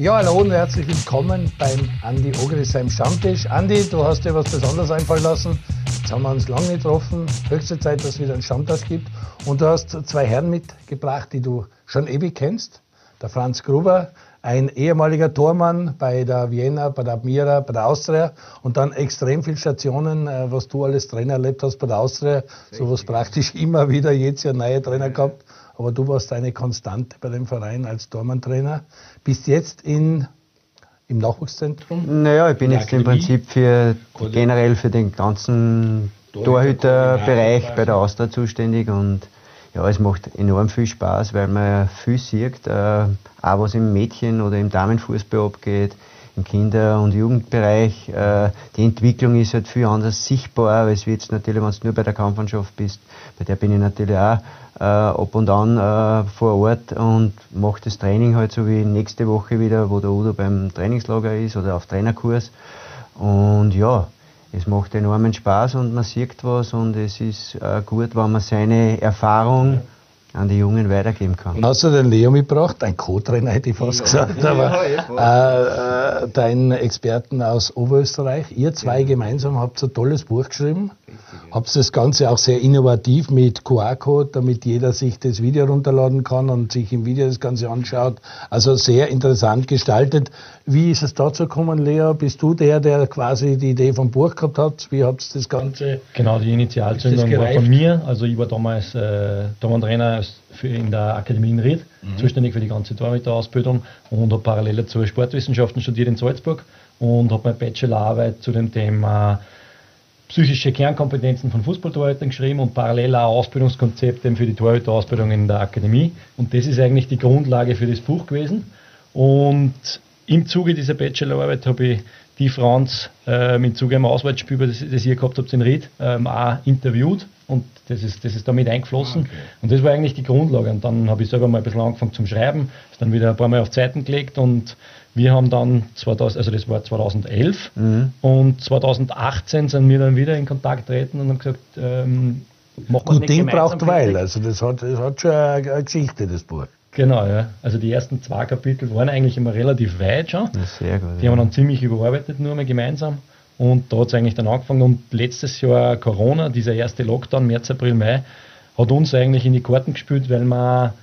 Ja, hallo und herzlich willkommen beim Andi Ogris seinem Stammtisch. Andi, du hast dir was Besonderes einfallen lassen. Jetzt haben wir uns lange getroffen. Höchste Zeit, dass es wieder einen Stammtisch gibt. Und du hast zwei Herren mitgebracht, die du schon ewig kennst. Der Franz Gruber, ein ehemaliger Tormann bei der Vienna, bei der Admira, bei der Austria und dann extrem viele Stationen, äh, was du alles Trainer erlebt hast bei der Austria, sowas praktisch immer wieder jedes Jahr neue Trainer gehabt. Aber du warst eine Konstante bei dem Verein als Tormann-Trainer. Bist jetzt in, im Nachwuchszentrum? Naja, ich bin jetzt im Prinzip für, generell für den ganzen Torhüterbereich bei der Austria zuständig und ja, es macht enorm viel Spaß, weil man viel sieht, äh, auch was im Mädchen- oder im Damenfußball abgeht, im Kinder- und Jugendbereich. Äh, die Entwicklung ist halt viel anders sichtbar, als wie jetzt natürlich, wenn du nur bei der Kampfmannschaft bist. Bei der bin ich natürlich auch äh, ab und an äh, vor Ort und mache das Training halt so wie nächste Woche wieder, wo der Udo beim Trainingslager ist oder auf Trainerkurs. Und ja, es macht enormen Spaß und man sieht was und es ist gut, wenn man seine Erfahrung an die Jungen weitergeben kann. Und hast du den Leo mitgebracht, dein Co-Trainer hätte ich fast ja. gesagt, aber äh, äh, deinen Experten aus Oberösterreich. Ihr zwei ja. gemeinsam habt ein tolles Buch geschrieben. Habt das Ganze auch sehr innovativ mit QR-Code, damit jeder sich das Video runterladen kann und sich im Video das Ganze anschaut. Also sehr interessant gestaltet. Wie ist es dazu gekommen, Leo? Bist du der, der quasi die Idee vom Buch gehabt hat? Wie habt ihr das Ganze? Genau, die Initialzündung war von mir. Also ich war damals äh, Trainer in der Akademie in Ried, mhm. zuständig für die ganze Torhüter-Ausbildung und habe parallel dazu Sportwissenschaften studiert in Salzburg und habe meine Bachelorarbeit zu dem Thema psychische Kernkompetenzen von Fußballtorhütern geschrieben und parallel auch Ausbildungskonzepte für die Torhüterausbildung in der Akademie. Und das ist eigentlich die Grundlage für das Buch gewesen. Und im Zuge dieser Bachelorarbeit habe ich die Franz ähm, im Zuge einer Auswärtsspiel, das, das ihr gehabt habt in Ried, ähm, auch interviewt und das ist, das ist damit eingeflossen. Okay. Und das war eigentlich die Grundlage. Und dann habe ich selber mal ein bisschen angefangen zum Schreiben, dann wieder ein paar Mal auf Zeiten gelegt und wir haben dann 2000, also das war 2011 mhm. und 2018 sind wir dann wieder in Kontakt getreten und haben gesagt, ähm, Gut Ding braucht Weil, also das hat, das hat schon eine, eine Geschichte, das Buch. Genau, ja. Also die ersten zwei Kapitel waren eigentlich immer relativ weit schon. sehr gut. Die ja. haben wir dann ziemlich überarbeitet, nur mal gemeinsam. Und da hat es eigentlich dann angefangen. Und letztes Jahr Corona, dieser erste Lockdown, März, April, Mai, hat uns eigentlich in die Karten gespielt, weil wir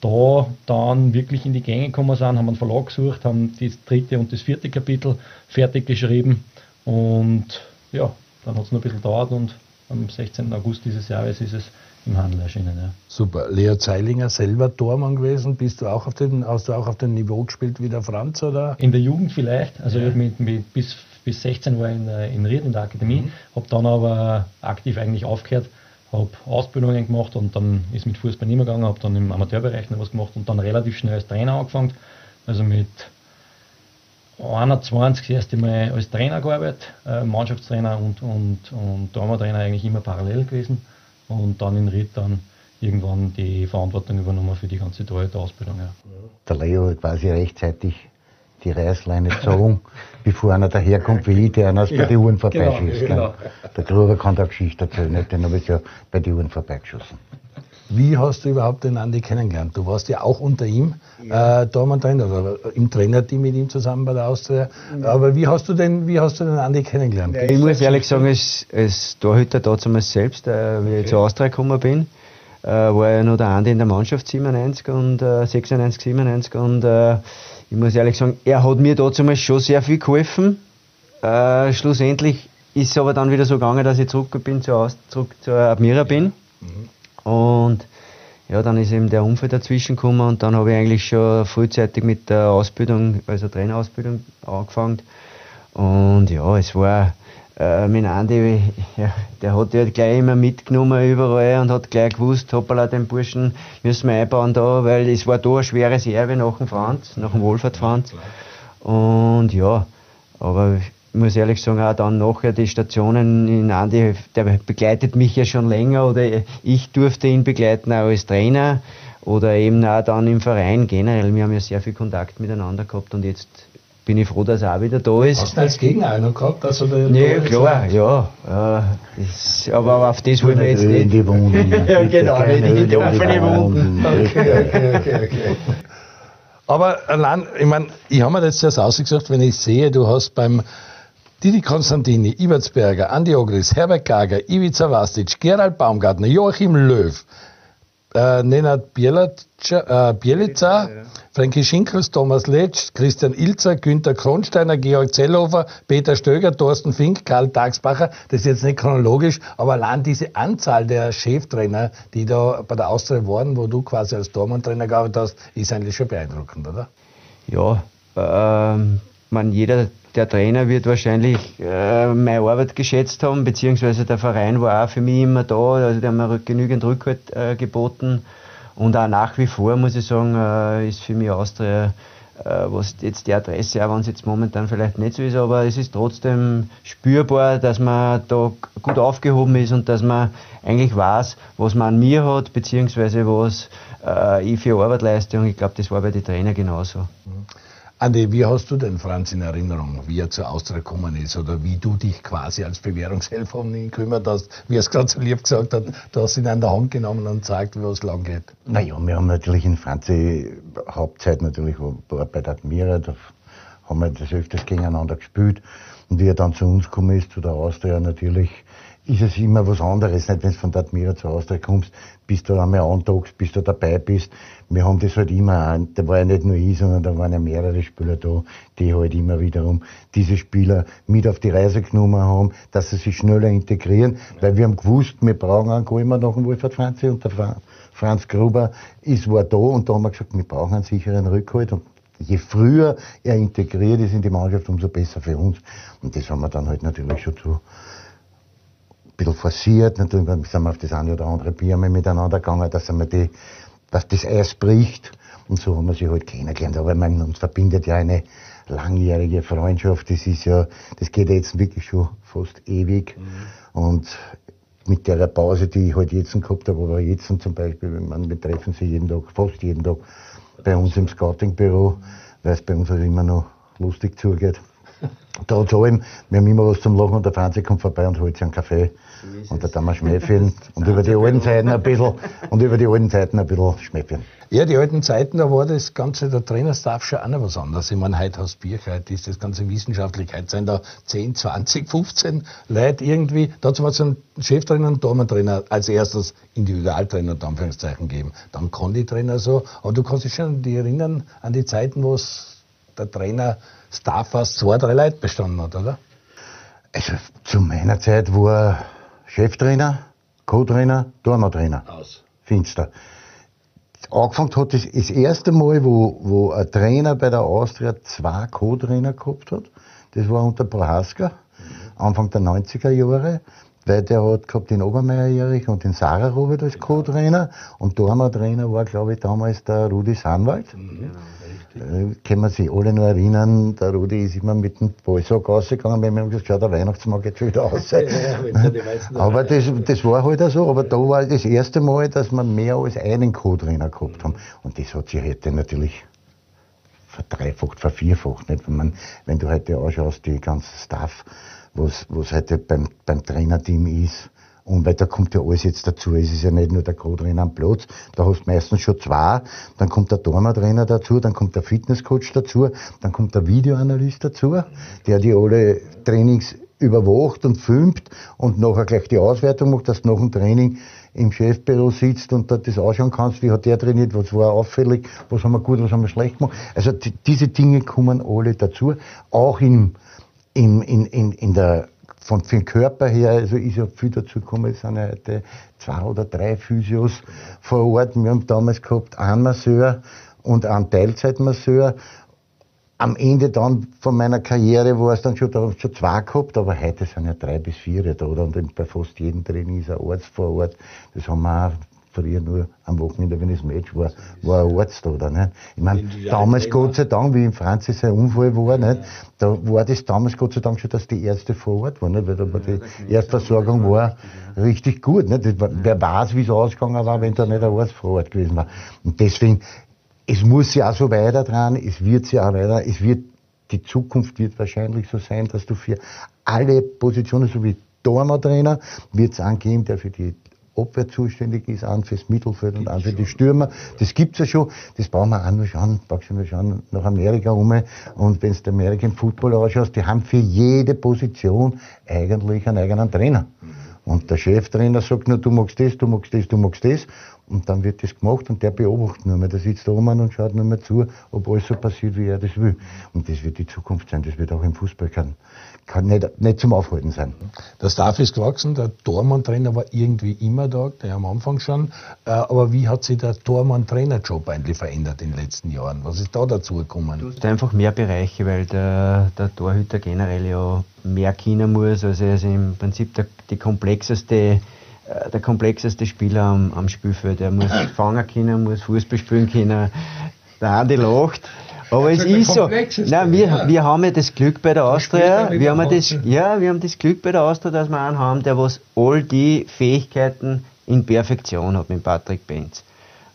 da dann wirklich in die Gänge gekommen sind, haben einen Verlag gesucht, haben das dritte und das vierte Kapitel fertig geschrieben. Und ja, dann hat es noch ein bisschen gedauert und am 16. August dieses Jahres ist es im Handel erschienen. Ja. Super. Leo Zeilinger, selber Tormann gewesen. Bist du auch auf dem, hast du auch auf dem Niveau gespielt wie der Franz? Oder? In der Jugend vielleicht. Also ja. mit, mit, bis, bis 16 war ich in, äh, in Ried in der Akademie, mhm. habe dann aber aktiv eigentlich aufgehört, habe Ausbildungen gemacht und dann ist mit Fußball nicht mehr gegangen, habe dann im Amateurbereich noch was gemacht und dann relativ schnell als Trainer angefangen. Also mit 21 das erste Mal als Trainer gearbeitet, äh, Mannschaftstrainer und, und, und Trainer eigentlich immer parallel gewesen und dann in Ried dann irgendwann die Verantwortung übernommen für die ganze Torhüter-Ausbildung. Ja. Der Leo hat quasi rechtzeitig die Reißleine gezogen, bevor einer daherkommt wie ich, der einer ja, bei den Uhren vorbeischießt. Genau, genau. Der Gruber kann da Geschichte erzählen, den habe ich ja bei den Uhren vorbeigeschossen. Wie hast du überhaupt den Andi kennengelernt? Du warst ja auch unter ihm ja. äh, Dormann-Trainer oder im Trainerteam mit ihm zusammen bei der Austria. Ja. Aber wie hast du den, wie hast du den Andi kennengelernt? Ja, ich muss ehrlich sagen, als, als Torhüter damals selbst, äh, wie okay. ich zur Austria gekommen bin, äh, war ja noch der Andi in der Mannschaft 97 und äh, 96, 97 und äh, ich muss ehrlich sagen, er hat mir damals schon sehr viel geholfen. Äh, schlussendlich ist es aber dann wieder so gegangen, dass ich zurück bin zur, zurück zur Admira bin. Mhm. Und ja, dann ist eben der Unfall dazwischen gekommen und dann habe ich eigentlich schon frühzeitig mit der Ausbildung, also Trainerausbildung angefangen. Und ja, es war äh, mit Andi, ja, der hat ja gleich immer mitgenommen überall und hat gleich gewusst, hoppala, den Burschen müssen wir einbauen da, weil es war da eine schwere Serve nach dem Franz, nach dem Wohlfahrt Franz. Und ja, aber ich muss ehrlich sagen, auch dann nachher die Stationen in Andi, der begleitet mich ja schon länger oder ich durfte ihn begleiten auch als Trainer oder eben auch dann im Verein generell. Wir haben ja sehr viel Kontakt miteinander gehabt und jetzt bin ich froh, dass er auch wieder da ist. Hast du als Gegner gehabt? Also nee, klar, ja. ja das, aber auf das wollen wir jetzt nicht. Die Wunden. ja, genau, nicht in die offene Wunden. Okay, okay, okay, okay. Aber allein, ich meine, ich habe mir das jetzt ausgesucht, wenn ich sehe, du hast beim Didi Konstantini, Ibertsberger, Andi Ogris, Herbert Gager, Ivica Vastic, Gerald Baumgartner, Joachim Löw, äh, Nenad Bielica, äh, Bielica Frankie Schinkels, Thomas Letsch, Christian Ilzer, Günter Kronsteiner, Georg Zellhofer, Peter Stöger, Thorsten Fink, Karl Tagsbacher. Das ist jetzt nicht chronologisch, aber allein diese Anzahl der Cheftrainer, die da bei der Austria waren, wo du quasi als Tormann-Trainer gearbeitet hast, ist eigentlich schon beeindruckend, oder? Ja, ähm, man, jeder der Trainer wird wahrscheinlich äh, meine Arbeit geschätzt haben, beziehungsweise der Verein war auch für mich immer da, also der hat mir genügend Rückhalt äh, geboten. Und auch nach wie vor, muss ich sagen, äh, ist für mich Austria, äh, was jetzt die Adresse, auch wenn es jetzt momentan vielleicht nicht so ist, aber es ist trotzdem spürbar, dass man da gut aufgehoben ist und dass man eigentlich weiß, was man an mir hat, beziehungsweise was äh, ich für Arbeit leiste. Und ich glaube, das war bei den Trainern genauso. Mhm. Andi, wie hast du denn Franz in Erinnerung, wie er zur Austria gekommen ist oder wie du dich quasi als Bewährungshelfer um ihn gekümmert hast? Wie er es gerade so lieb gesagt hat, du hast ihn an der Hand genommen und zeigt, wie es lang geht. Naja, wir haben natürlich in Franzi Hauptzeit natürlich war bei der Admira, da haben wir das öfters gegeneinander gespielt. Und wie er dann zu uns gekommen ist, zu der Austria natürlich, ist es immer was anderes, nicht wenn du von der Admira zur Austria kommst, bis du einmal antagst, bis du dabei bist. Wir haben das halt immer, da war ja nicht nur ich, sondern da waren ja mehrere Spieler da, die halt immer wiederum diese Spieler mit auf die Reise genommen haben, dass sie sich schneller integrieren, weil wir haben gewusst, wir brauchen einen Golmer nach dem Wolfhard Franzi und der Franz Gruber ist, war da und da haben wir gesagt, wir brauchen einen sicheren Rückhalt und je früher er integriert ist in die Mannschaft, umso besser für uns. Und das haben wir dann halt natürlich schon zu, bisschen forciert. Natürlich sind wir auf das eine oder andere Bier mal miteinander gegangen, dass, wir die, dass das Eis bricht. Und so haben wir sich halt kennengelernt. Aber man, uns verbindet ja eine langjährige Freundschaft. Das ist ja, das geht jetzt wirklich schon fast ewig. Mhm. Und mit der Pause, die ich halt jetzt gehabt habe, aber jetzt zum Beispiel, man, wir treffen sie jeden Tag, fast jeden Tag bei uns im Scouting-Büro, weil es bei uns halt immer noch lustig zugeht. Trotz allem, wir haben immer was zum Lachen und der Franzi kommt vorbei und holt sich einen Kaffee. Und da tun wir Schmähchen und über die alten Zeiten ein bisschen, und über die alten Zeiten ein bisschen Schmähchen. Ja, die alten Zeiten, da war das Ganze, der Trainerstaff schon auch noch was anderes. Ich meine, heute hast Bier, heute ist das ganze wissenschaftlich, heute sind da 10, 20, 15 Leute irgendwie. Dazu hat es einen Cheftrainer und Dormentrainer als erstes Individualtrainer, in Anführungszeichen, geben. Dann Konditrainer so. Aber du kannst dich schon erinnern an die Zeiten, wo es der Trainer Staff aus zwei, drei Leute bestanden hat, oder? Also zu meiner Zeit war Cheftrainer, Co-Trainer, Dormertrainer. Aus. Finster. Angefangen hat das, das erste Mal, wo, wo ein Trainer bei der Austria zwei Co-Trainer gehabt hat. Das war unter Prohaska, Anfang der 90er Jahre weil der hat gehabt den Obermeier Erich und den Sarah Robert als Co-Trainer und Dormer-Trainer war, glaube ich, damals der Rudi Sanwald. Mhm. Können wir sich alle noch erinnern, der Rudi ist immer mit dem Ballsack rausgegangen, weil wir haben gesagt, schau, der Weihnachtsmarkt geht schon wieder raus. ja, aber das, das war halt auch so, aber da war das erste Mal, dass wir mehr als einen Co-Trainer gehabt haben. Und das hat sich heute natürlich verdreifacht, vervierfacht. Nicht? Wenn, man, wenn du heute anschaust, die ganze Staff, was, was heute beim, beim Trainerteam ist. Und weil da kommt ja alles jetzt dazu. Es ist ja nicht nur der Co-Trainer am Platz, da hast du meistens schon zwei. Dann kommt der Dormer-Trainer dazu, dann kommt der Fitnesscoach dazu, dann kommt der Videoanalyst dazu, der die alle Trainings überwacht und filmt und nachher gleich die Auswertung macht, dass du nach dem Training im Chefbüro sitzt und dort das anschauen kannst, wie hat der trainiert, was war auffällig, was haben wir gut, was haben wir schlecht gemacht. Also die, diese Dinge kommen alle dazu, auch im in, in, in, in der, von, den Körper her, also ist ja viel dazu gekommen, es sind ja heute zwei oder drei Physios vor Ort. Wir haben damals gehabt einen Masseur und einen Teilzeitmasseur. Am Ende dann von meiner Karriere war es dann schon, da habe ich schon zwei gehabt, aber heute sind ja drei bis vier da, oder? Und bei fast jedem Training ist ein Arzt vor Ort. Das haben wir auch früher nur am Wochenende, wenn das Match war, war ein Arzt da. Nicht? Ich meine, damals Gott sei Dank, wie im Franzis ein Unfall war, nicht? da war das damals Gott sei Dank schon, dass die Ärzte vor Ort waren, nicht? weil da war die Erstversorgung war richtig gut. Nicht? Wer weiß, wie es ausgegangen war, wenn da nicht ein Arzt vor Ort gewesen war. Und deswegen, es muss ja auch so weiter dran, es wird ja auch weiter, es wird, die Zukunft wird wahrscheinlich so sein, dass du für alle Positionen, so wie Dormer-Trainer, wird es angeben, der für die Abwehr zuständig ist, einen fürs Mittelfeld und einen für die Stürmer. Das gibt's ja schon. Das brauchen wir auch nur schauen. Brauchst du nur schauen nach Amerika um. Und wenn du American Football ausschaust, die haben für jede Position eigentlich einen eigenen Trainer. Und der Cheftrainer sagt nur, du magst das, du magst das, du magst das. Und dann wird das gemacht und der beobachtet nur mehr. Der sitzt da oben und schaut nur mehr zu, ob alles so passiert, wie er das will. Und das wird die Zukunft sein. Das wird auch im Fußball kann, kann nicht, nicht zum Aufhalten sein. Der Staff ist gewachsen, der Tormann-Trainer war irgendwie immer da, der am Anfang schon. Äh, aber wie hat sich der Tormann-Trainerjob eigentlich verändert in den letzten Jahren? Was ist da dazu gekommen? Du hast einfach mehr Bereiche, weil der, der Torhüter generell ja mehr kennen muss. Also er ist im Prinzip der, die komplexeste der komplexeste Spieler am, am Spielfeld. Er muss fangen können, muss Fußball spielen können. Der Andi lacht. Aber es ist so. Nein, wir, ja. wir haben ja das Glück bei der Austria. Wir haben, das, ja, wir haben das Glück bei der Austria, dass wir einen haben, der was all die Fähigkeiten in Perfektion hat mit Patrick Benz.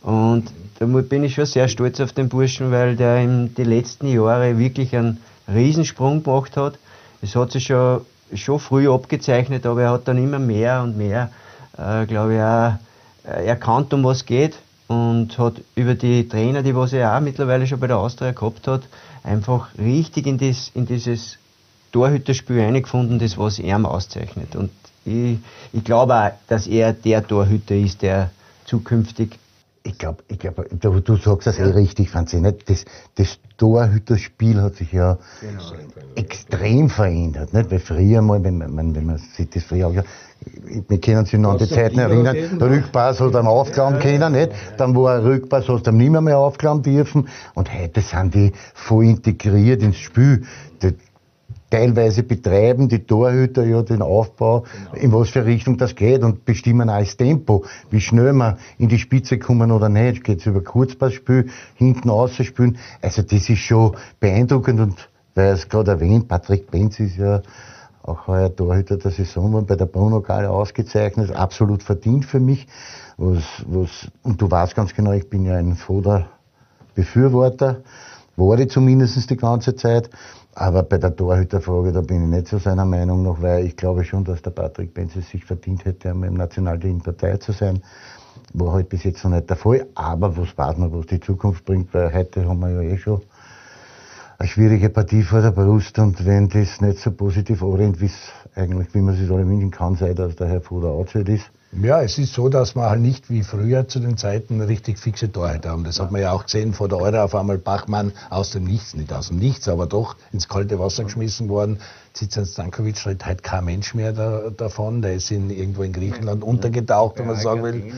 Und da bin ich schon sehr stolz auf den Burschen, weil der in den letzten Jahren wirklich einen Riesensprung gemacht hat. Es hat sich schon, schon früh abgezeichnet, aber er hat dann immer mehr und mehr äh, glaube ich, auch äh, erkannt, um was geht und hat über die Trainer, die was er auch mittlerweile schon bei der Austria gehabt hat, einfach richtig in, das, in dieses Torhüterspiel eingefunden, das was er auszeichnet. Und ich, ich glaube auch, dass er der Torhüter ist, der zukünftig ich glaube, ich glaub, du, du sagst das eh richtig, Franzi. Nicht? Das, das Torhüterspiel hat sich ja genau. extrem verändert. Nicht? Weil früher mal, wenn man, wenn man sich das früher anschaut, wir können sich noch an die Zeiten erinnern, der Rückpass hat er aufklauen können, nicht? Dann war ein Rückpass, hast du nicht mehr, mehr aufklauen dürfen. Und heute sind die voll integriert ins Spiel. Die, teilweise betreiben die Torhüter ja den Aufbau, genau. in was für Richtung das geht und bestimmen auch das Tempo, wie schnell wir in die Spitze kommen oder nicht. Geht es über Kurzpassspiel, hinten ausspielen. Also das ist schon beeindruckend und weil es gerade erwähnt, Patrick Benz ist ja auch heuer Torhüter der Saison war bei der Bruno Gale ausgezeichnet, absolut verdient für mich. Was, was, und du weißt ganz genau, ich bin ja ein Foder Befürworter, war ich zumindest die ganze Zeit. Aber bei der Torhüterfrage, da bin ich nicht so seiner Meinung noch, weil ich glaube schon, dass der Patrick Benz es sich verdient hätte, einmal im Nationalteam dabei zu sein. War halt bis jetzt noch nicht der Fall. Aber was weiß man, was die Zukunft bringt, weil heute haben wir ja eh schon eine schwierige Partie vor der Brust und wenn das nicht so positiv orientiert, wie es eigentlich, wie man sich alle wünschen kann, sei, dass der Herr Fuder outside ist. Ja, es ist so, dass wir halt nicht wie früher zu den Zeiten richtig fixe Torhüter haben. Das hat man ja auch gesehen vor der Euro auf einmal Bachmann aus dem Nichts, nicht aus dem Nichts, aber doch ins kalte Wasser geschmissen worden. Zizan Stankovic redet halt kein Mensch mehr da, davon. Der ist in, irgendwo in Griechenland untergetaucht, wenn man sagen will.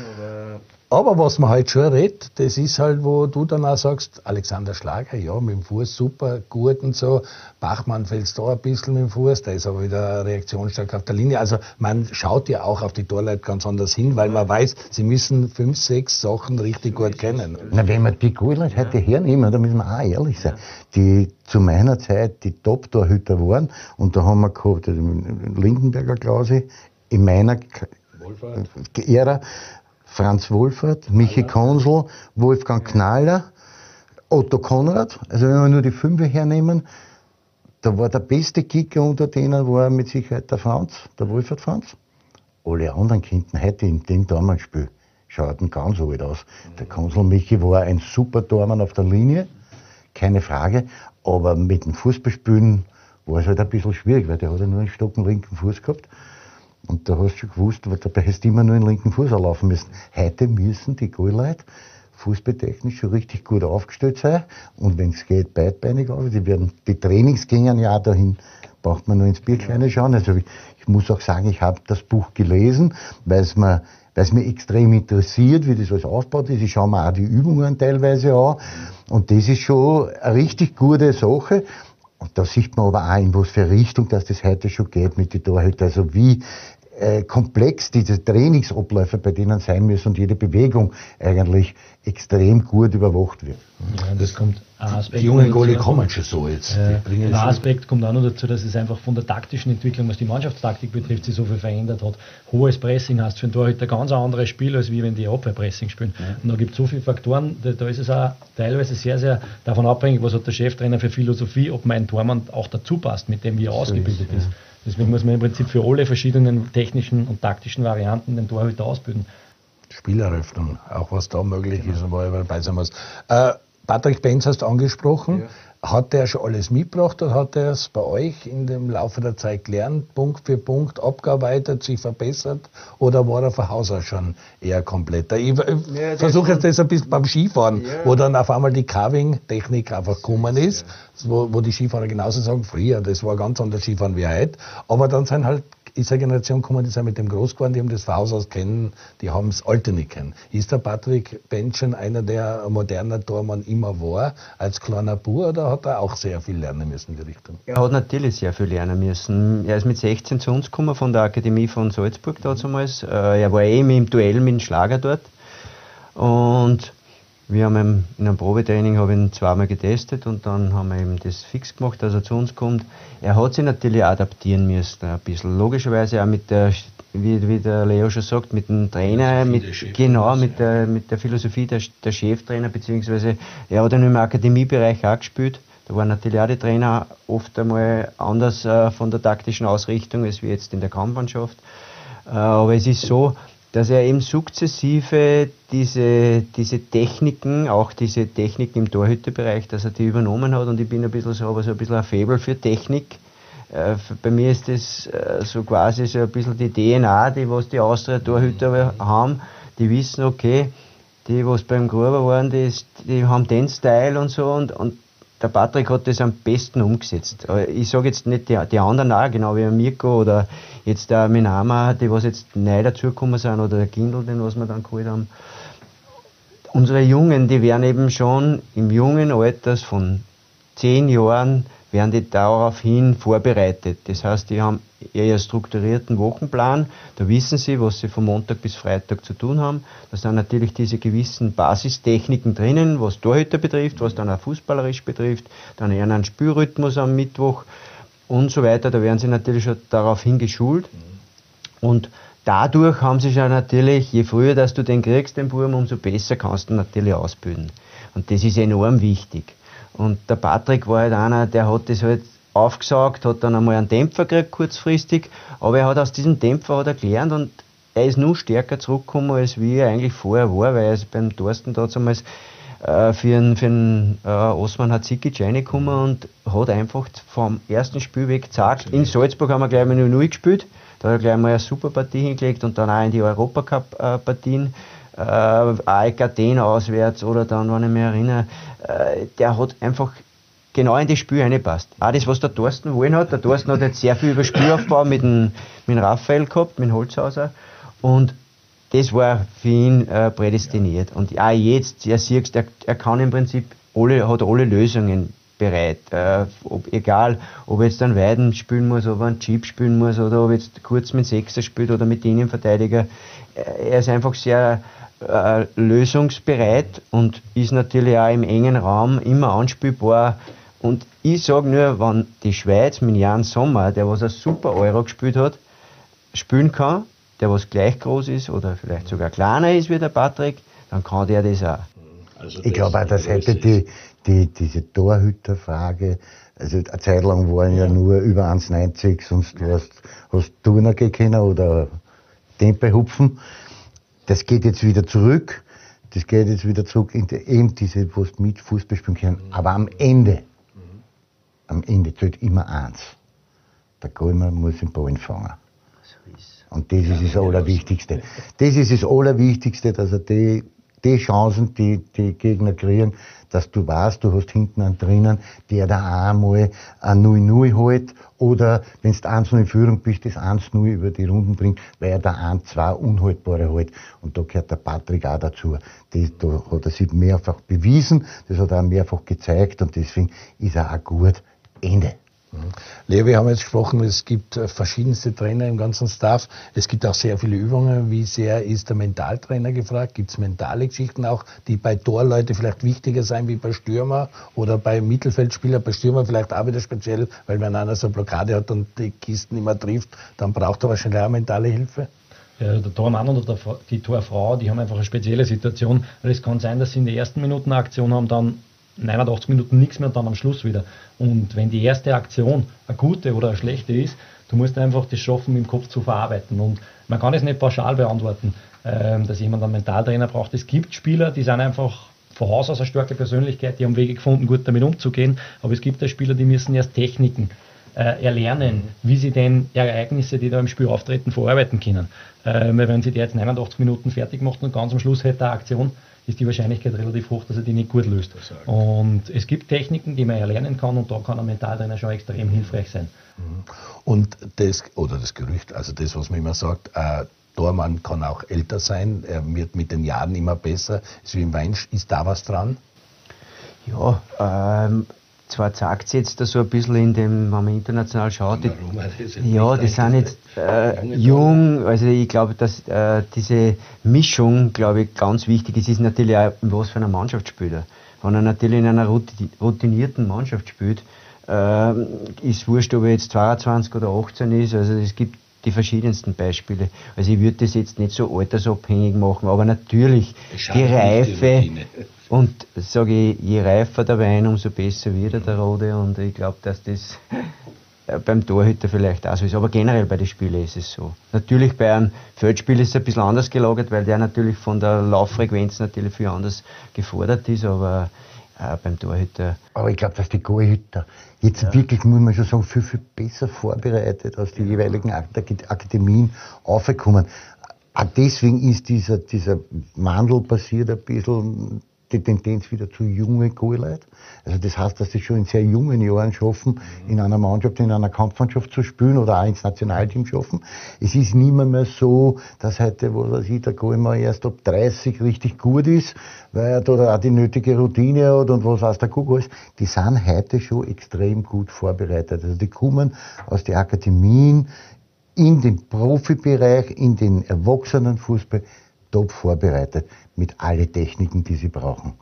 Aber was man halt schon redet, das ist halt, wo du dann auch sagst, Alexander Schlager, ja, mit dem Fuß super, gut und so. Bachmann fällt da ein bisschen mit dem Fuß, der ist aber wieder reaktionsstark auf der Linie. Also man schaut ja auch auf die Torleute ganz anders hin, weil man weiß, sie müssen fünf, sechs Sachen richtig gut kennen. Na, wenn wir die Goalleute heute hernehmen, da müssen wir auch ehrlich sein, die zu meiner Zeit die Top-Torhüter waren, und da haben wir gehabt, den Lindenberger Klause, in meiner Ära, Franz Wohlfahrt, Michi Konsel, Wolfgang Knaller, Otto Konrad. Also wenn wir nur die fünf hernehmen, da war der beste Kicker unter denen war mit Sicherheit der Franz, der Wolfert Franz. Alle anderen Kinder heute in dem Tormannspiel schauten ganz alt aus. Der Konsel Michi war ein super Tormann auf der Linie, keine Frage, aber mit dem Fußballspielen war es halt ein bisschen schwierig, weil der hat ja nur einen stocken linken Fuß gehabt. Und da hast du schon gewusst, weil dabei hast du immer nur den linken Fuß laufen müssen. Heute müssen die Goalleute fußballtechnisch schon richtig gut aufgestellt sein. Und wenn es geht, beidbeinig auf. Die, werden, die Trainings gingen ja auch dahin. Braucht man nur ins Bierkleine schauen. Also ich, ich muss auch sagen, ich habe das Buch gelesen, weil es mir weil es mich extrem interessiert, wie das alles aufgebaut ist. Ich schaue mir auch die Übungen teilweise an. Und das ist schon eine richtig gute Sache. Und da sieht man aber auch, in was für Richtung dass das heute schon geht mit den Torhütern. Also wie äh, komplex diese Trainingsabläufe bei denen sein müssen und jede Bewegung eigentlich extrem gut überwacht wird. Ja, das kommt Aspekt die jungen Goalie kommen schon so jetzt. Äh, ein Aspekt kommt auch noch dazu, dass es einfach von der taktischen Entwicklung, was die Mannschaftstaktik betrifft, sich so viel verändert hat. Hohes Pressing hast für einen Torhüter ganz ein anderes Spiel, als wie wenn die Abwehrpressing spielen. Ja. Und da gibt es so viele Faktoren, da, da, ist es auch teilweise sehr, sehr davon abhängig, was hat der Cheftrainer für Philosophie, ob mein Tormann auch dazu passt, mit dem wie er ausgebildet ist. Deswegen muss man im Prinzip für alle verschiedenen technischen und taktischen Varianten den Torhüter ausbilden. Spieleröffnung, auch was da möglich genau. ist und wo er dabei sein muss. Äh, Patrick Benz hast du angesprochen. Ja. Hat der schon alles mitgebracht oder hat er es bei euch in dem Laufe der Zeit gelernt, Punkt für Punkt abgearbeitet, sich verbessert oder war er von Haus aus schon eher kompletter? Ich ja, versuche jetzt das ein bisschen beim Skifahren, ja. wo dann auf einmal die Carving-Technik einfach gekommen ist, wo, wo die Skifahrer genauso sagen, früher, das war ganz anders Skifahren wie heute, aber dann sind halt ist eine Generation gekommen, die sind mit dem groß geworden, die haben das von Haus aus kennen, die haben das Alte nicht kennen. Ist der Patrick Benchen einer, der moderner Tormann immer war, als kleiner Bub, oder hat er auch sehr viel lernen müssen in die Richtung? Er hat natürlich sehr viel lernen müssen. Er ist mit 16 zu uns gekommen von der Akademie von Salzburg damals. Äh, er war eben im Duell mit dem Schlager dort. Und wir haben in einem Probetraining habe ihn zweimal getestet und dann haben wir ihm das fix gemacht, dass er zu uns kommt. Er hat sich natürlich adaptieren müssen, ein bisschen. Logischerweise auch mit der, wie, wie der Leo schon sagt, mit dem Trainer, mit, genau, mit der, mit der Philosophie der, der Cheftrainer, beziehungsweise er hat dann im Akademiebereich auch gespielt. Da waren natürlich auch die Trainer oft einmal anders äh, von der taktischen Ausrichtung als wie jetzt in der Kampfmannschaft. Äh, aber es ist so, dass er eben sukzessive diese, diese Techniken, auch diese Techniken im Torhüterbereich, dass er die übernommen hat und ich bin ein bisschen so, aber so ein bisschen ein Faible für Technik. Äh, bei mir ist das äh, so quasi so ein bisschen die DNA, die was die Austria-Torhüter haben, die wissen, okay, die, was beim Gruber waren, die, die haben den Style und so und, und der Patrick hat das am besten umgesetzt. Ich sage jetzt nicht die, die anderen auch, genau wie Mirko oder jetzt der Minama, die was jetzt neu dazugekommen sind, oder der Kindl, den was wir dann geholt haben. Unsere Jungen, die werden eben schon im jungen Alters von zehn Jahren werden die daraufhin vorbereitet. Das heißt, die haben eher strukturierten Wochenplan. Da wissen sie, was sie von Montag bis Freitag zu tun haben. Da sind natürlich diese gewissen Basistechniken drinnen, was Torhüter betrifft, was dann auch fußballerisch betrifft. Dann eher einen Spielrhythmus am Mittwoch und so weiter. Da werden sie natürlich schon daraufhin geschult. Und dadurch haben sie schon natürlich, je früher dass du den kriegst, den Burm, umso besser kannst du natürlich ausbilden. Und das ist enorm wichtig. Und der Patrick war halt einer, der hat das halt aufgesaugt, hat dann einmal einen Dämpfer gekriegt, kurzfristig, aber er hat aus diesem Dämpfer hat er gelernt und er ist nur stärker zurückgekommen, als wie er eigentlich vorher war, weil er beim Thorsten damals äh, für einen, für einen äh, Osman Hatzikic reingekommen und hat einfach vom ersten Spiel weg gesagt, in Salzburg haben wir gleich mal 0-0 gespielt, da hat er gleich mal eine super Partie hingelegt und dann auch in die Europacup-Partien. Äh, äh, AEK Athen auswärts oder dann, wenn ich mich erinnere, äh, der hat einfach genau in das Spiel reingepasst. Auch das, was der Thorsten wollen hat. Der Thorsten hat jetzt sehr viel über Spielaufbau mit dem, mit dem Raphael gehabt, mit dem Holzhauser. Und das war für ihn äh, prädestiniert. Und auch jetzt, er siehst, er, er kann im Prinzip alle, hat alle Lösungen bereit. Äh, ob, egal, ob er jetzt einen Weiden spielen muss, ob er einen Chip spielen muss oder ob er jetzt kurz mit Sechser spielt oder mit Innenverteidiger. Er ist einfach sehr äh, lösungsbereit und ist natürlich auch im engen Raum immer anspielbar. Und ich sage nur, wenn die Schweiz mit Jan Sommer, der was ein super Euro gespielt hat, spielen kann, der was gleich groß ist oder vielleicht sogar kleiner ist wie der Patrick, dann kann der das auch. Also ich glaube auch, dass heute die, die, diese Torhüterfrage, also eine Zeit lang waren ja, ja nur über 1,90, sonst ja. hast, hast Turner gekannt oder Tempe hupfen. Das geht jetzt wieder zurück. Das geht jetzt wieder zurück in die, eben diese, wo du mit Fußball spielen können. Mhm. Aber am Ende, mhm. am Ende zählt immer eins. Der Goldmann muss den Ball fangen. Und das ist das Allerwichtigste. Das ist das Allerwichtigste, dass er die die Chancen, die die Gegner kriegen, dass du weißt, du hast hinten einen drinnen, der da einmal ein 0-0 holt oder wenn du 1-0 in Führung bist, das 1-0 über die Runden bringt, weil er da 1-2 unhaltbare holt. Und da gehört der Patrick auch dazu. Das, da hat er sich mehrfach bewiesen, das hat er auch mehrfach gezeigt und deswegen ist er auch gut. Ende. Leo, wir haben jetzt gesprochen, es gibt äh, verschiedenste Trainer im ganzen Staff. Es gibt auch sehr viele Übungen. Wie sehr ist der Mentaltrainer gefragt? Gibt es mentale Geschichten auch, die bei Torleute vielleicht wichtiger sein wie bei Stürmer oder bei Mittelfeldspieler? Bei Stürmer vielleicht auch wieder speziell, weil wenn einer so eine Blockade hat und die Kisten immer trifft, dann braucht er wahrscheinlich auch mentale Hilfe. Ja, der Tormann oder die Torfrau, die haben einfach eine spezielle Situation. Es kann sein, dass sie in den ersten Minuten eine Aktion haben, dann 89 Minuten nichts mehr und dann am Schluss wieder. Und wenn die erste Aktion eine gute oder eine schlechte ist, Du musst einfach das schaffen, im Kopf zu verarbeiten. Und man kann es nicht pauschal beantworten, ähm, dass jemand einen Mentaltrainer braucht. Es gibt Spieler, die sind einfach von Haus aus eine starke Persönlichkeit, die haben Wege gefunden, gut damit umzugehen. Aber es gibt auch Spieler, die müssen erst Techniken äh, erlernen, mhm. wie sie denn Ereignisse, die da im Spiel auftreten, verarbeiten können. Äh, weil wenn sie die jetzt 89 Minuten fertig macht und ganz am Schluss hätte eine Aktion, ist die Wahrscheinlichkeit relativ hoch, dass er die nicht gut löst. Und es gibt Techniken, die man erlernen kann und da kann ein Mentaltrainer schon extrem hilfreich sein. Mhm. Und das, oder das Gerücht, also das, was man immer sagt, äh, Dormann kann auch älter sein, er wird mit den Jahren immer besser, ist wie im Wein, ist da was dran? Ja, ähm, zwar zeigt es jetzt da so ein bisschen in dem, wenn man international schaut, die, ja, die sind jetzt äh, jung, also ich glaube, dass äh, diese Mischung, glaube ich, ganz wichtig ist, ist natürlich auch, was für eine Mannschaft spielt er. Wenn er natürlich in einer routinierten Mannschaft spielt, äh, ist wurscht, ob er jetzt 22 oder 18 ist, also es gibt die verschiedensten Beispiele. Also ich würde das jetzt nicht so altersabhängig machen, aber natürlich die Reife und sage ich, je reifer der Wein, umso besser wird er der Rode und ich glaube, dass das äh, beim Torhüter vielleicht auch so ist, aber generell bei den Spielen ist es so. Natürlich bei einem Feldspiel ist es ein bisschen anders gelagert, weil der natürlich von der Lauffrequenz natürlich viel anders gefordert ist, aber äh, beim Torhüter. Aber ich glaube, dass die Torhüter jetzt ja. wirklich, muss man schon sagen, viel, viel besser vorbereitet als die jeweiligen Akademien aufgekommen. Auch deswegen ist dieser, dieser Wandel passiert ein bisschen die Tendenz wieder zu jungen Goalleuten. Also das heißt, dass sie schon in sehr jungen Jahren schaffen, in einer Mannschaft, in einer Kampfmannschaft zu spielen oder auch ins Nationalteam schaffen. Es ist nicht mehr, so, dass heute, wo weiß ich, der Goalmann erst ab 30 richtig gut ist, weil er da auch die nötige Routine hat und was weiß der Kuck alles. Die sind heute schon extrem gut vorbereitet. Also die kommen aus den Akademien in den Profibereich, in den Erwachsenenfußball top vorbereitet mit allen Techniken, die sie brauchen.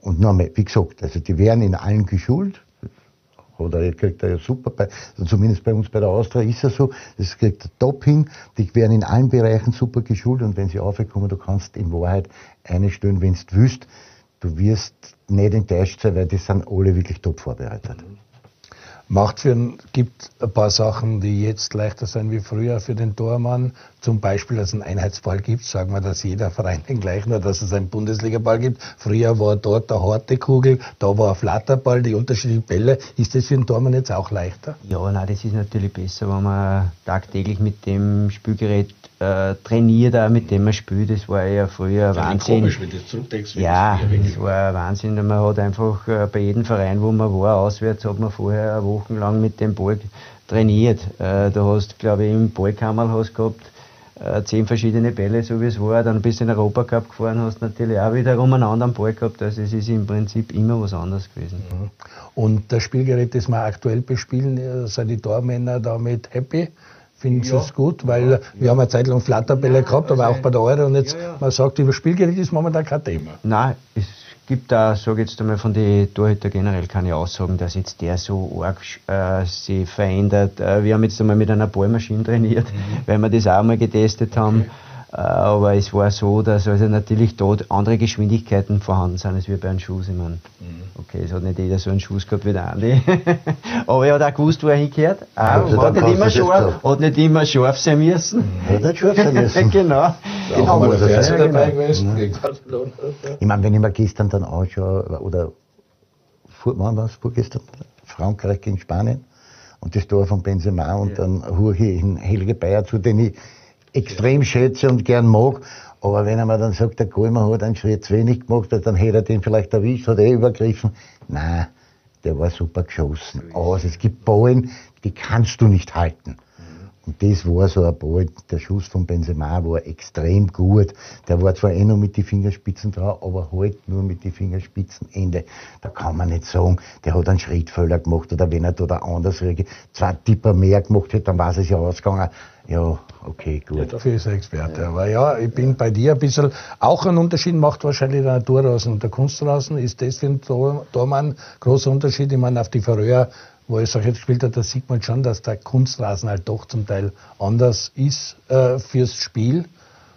Und nochmal, wie gesagt, also die werden in allen geschult. Oder kriegt er ja super bei, also zumindest bei uns bei der Austria ist es so, das kriegt er top hin. Die werden in allen Bereichen super geschult und wenn sie aufkommen, du kannst in Wahrheit eine stellen, wenn du willst. Du wirst nicht enttäuscht sein, weil die sind alle wirklich top vorbereitet. Mhm macht für gibt ein paar Sachen, die jetzt leichter sein wie früher für den Tormann. Zum Beispiel, dass es einen Einheitsball gibt. Sagen wir, dass jeder Verein den gleichen hat, dass es einen Bundesligaball gibt. Früher war dort eine harte Kugel, da war ein Flatterball, die unterschiedlichen Bälle. Ist das für den Tormann jetzt auch leichter? Ja, nein, das ist natürlich besser, wenn man tagtäglich mit dem Spielgerät äh, trainiert, auch mit dem man spielt. Das war ja früher ja, Wahnsinn. Komisch, wenn das zurückdenkst, ja, das war Wahnsinn. Man hat einfach äh, bei jedem Verein, wo man war, auswärts, hat man vorher wochenlang mit dem Ball trainiert. Äh, da hast, glaube ich, im Ballkammer hast gehabt äh, zehn verschiedene Bälle, so wie es war. Dann bist du in den Europacup gefahren, hast natürlich auch wiederum einen anderen Ball gehabt. Also es ist im Prinzip immer was anderes gewesen. Mhm. Und das Spielgerät, das wir aktuell bespielen, äh, sind die Tormänner damit happy? Finden Sie ja. es gut? Weil ja. wir haben eine Zeit lang Flatterbälle gehabt, aber also auch bei der Euro. Und jetzt, man sagt, über Spielgerät ist momentan kein Thema. Nein, es gibt da, sage ich jetzt einmal, von den Torhüter generell keine Aussagen, dass jetzt der so arg äh, sich verändert. Äh, wir haben jetzt einmal mit einer Ballmaschine trainiert, mhm. weil wir das auch mal getestet haben. Okay. Äh, aber es war so, dass also natürlich dort andere Geschwindigkeiten vorhanden sind als wir bei einem Schuss. Ich meine, mhm. okay, es hat nicht jeder so einen Schuss gehabt wie der Andi. aber er hat auch gewusst, wo er hingehört. Also hat, nicht immer scharf, hat nicht immer scharf sein müssen. Hat nicht scharf sein müssen. genau. genau. genau. Das ja, dabei gewesen. Mhm. Ich meine, wenn ich mir gestern dann anschaue, oder vor, wann war es vorgestern? Frankreich gegen Spanien und das Tor von Benzema und ja. dann Hurhi in Helge Bayer zu, den ich extrem schätze und gern mag. Aber wenn er mir dann sagt, der Goldmann hat einen Schritt zu wenig gemacht, dann hätte er den vielleicht erwischt, hat er übergriffen. Nein, der war super geschossen. Also es gibt Ballen, die kannst du nicht halten. Und das war so ein Ball, der Schuss von Benzema war extrem gut. Der war zwar eh noch mit den Fingerspitzen drauf, aber halt nur mit den Fingerspitzen Ende. Da kann man nicht sagen, der hat einen Schrittfehler gemacht oder wenn er da anders zwei Tipper mehr gemacht hätte, dann war es ja ausgegangen. Ja, okay, gut. Ja, dafür ist er Experte. Ja. Aber ja, ich bin bei dir ein bisschen, auch ein Unterschied macht wahrscheinlich der Naturrasen und der Kunstrasen. Ist das für den Tormann großer Unterschied? Ich meine, auf die Verröhr wo ich sage, jetzt gespielt hat, da sieht man schon, dass der Kunstrasen halt doch zum Teil anders ist äh, fürs Spiel.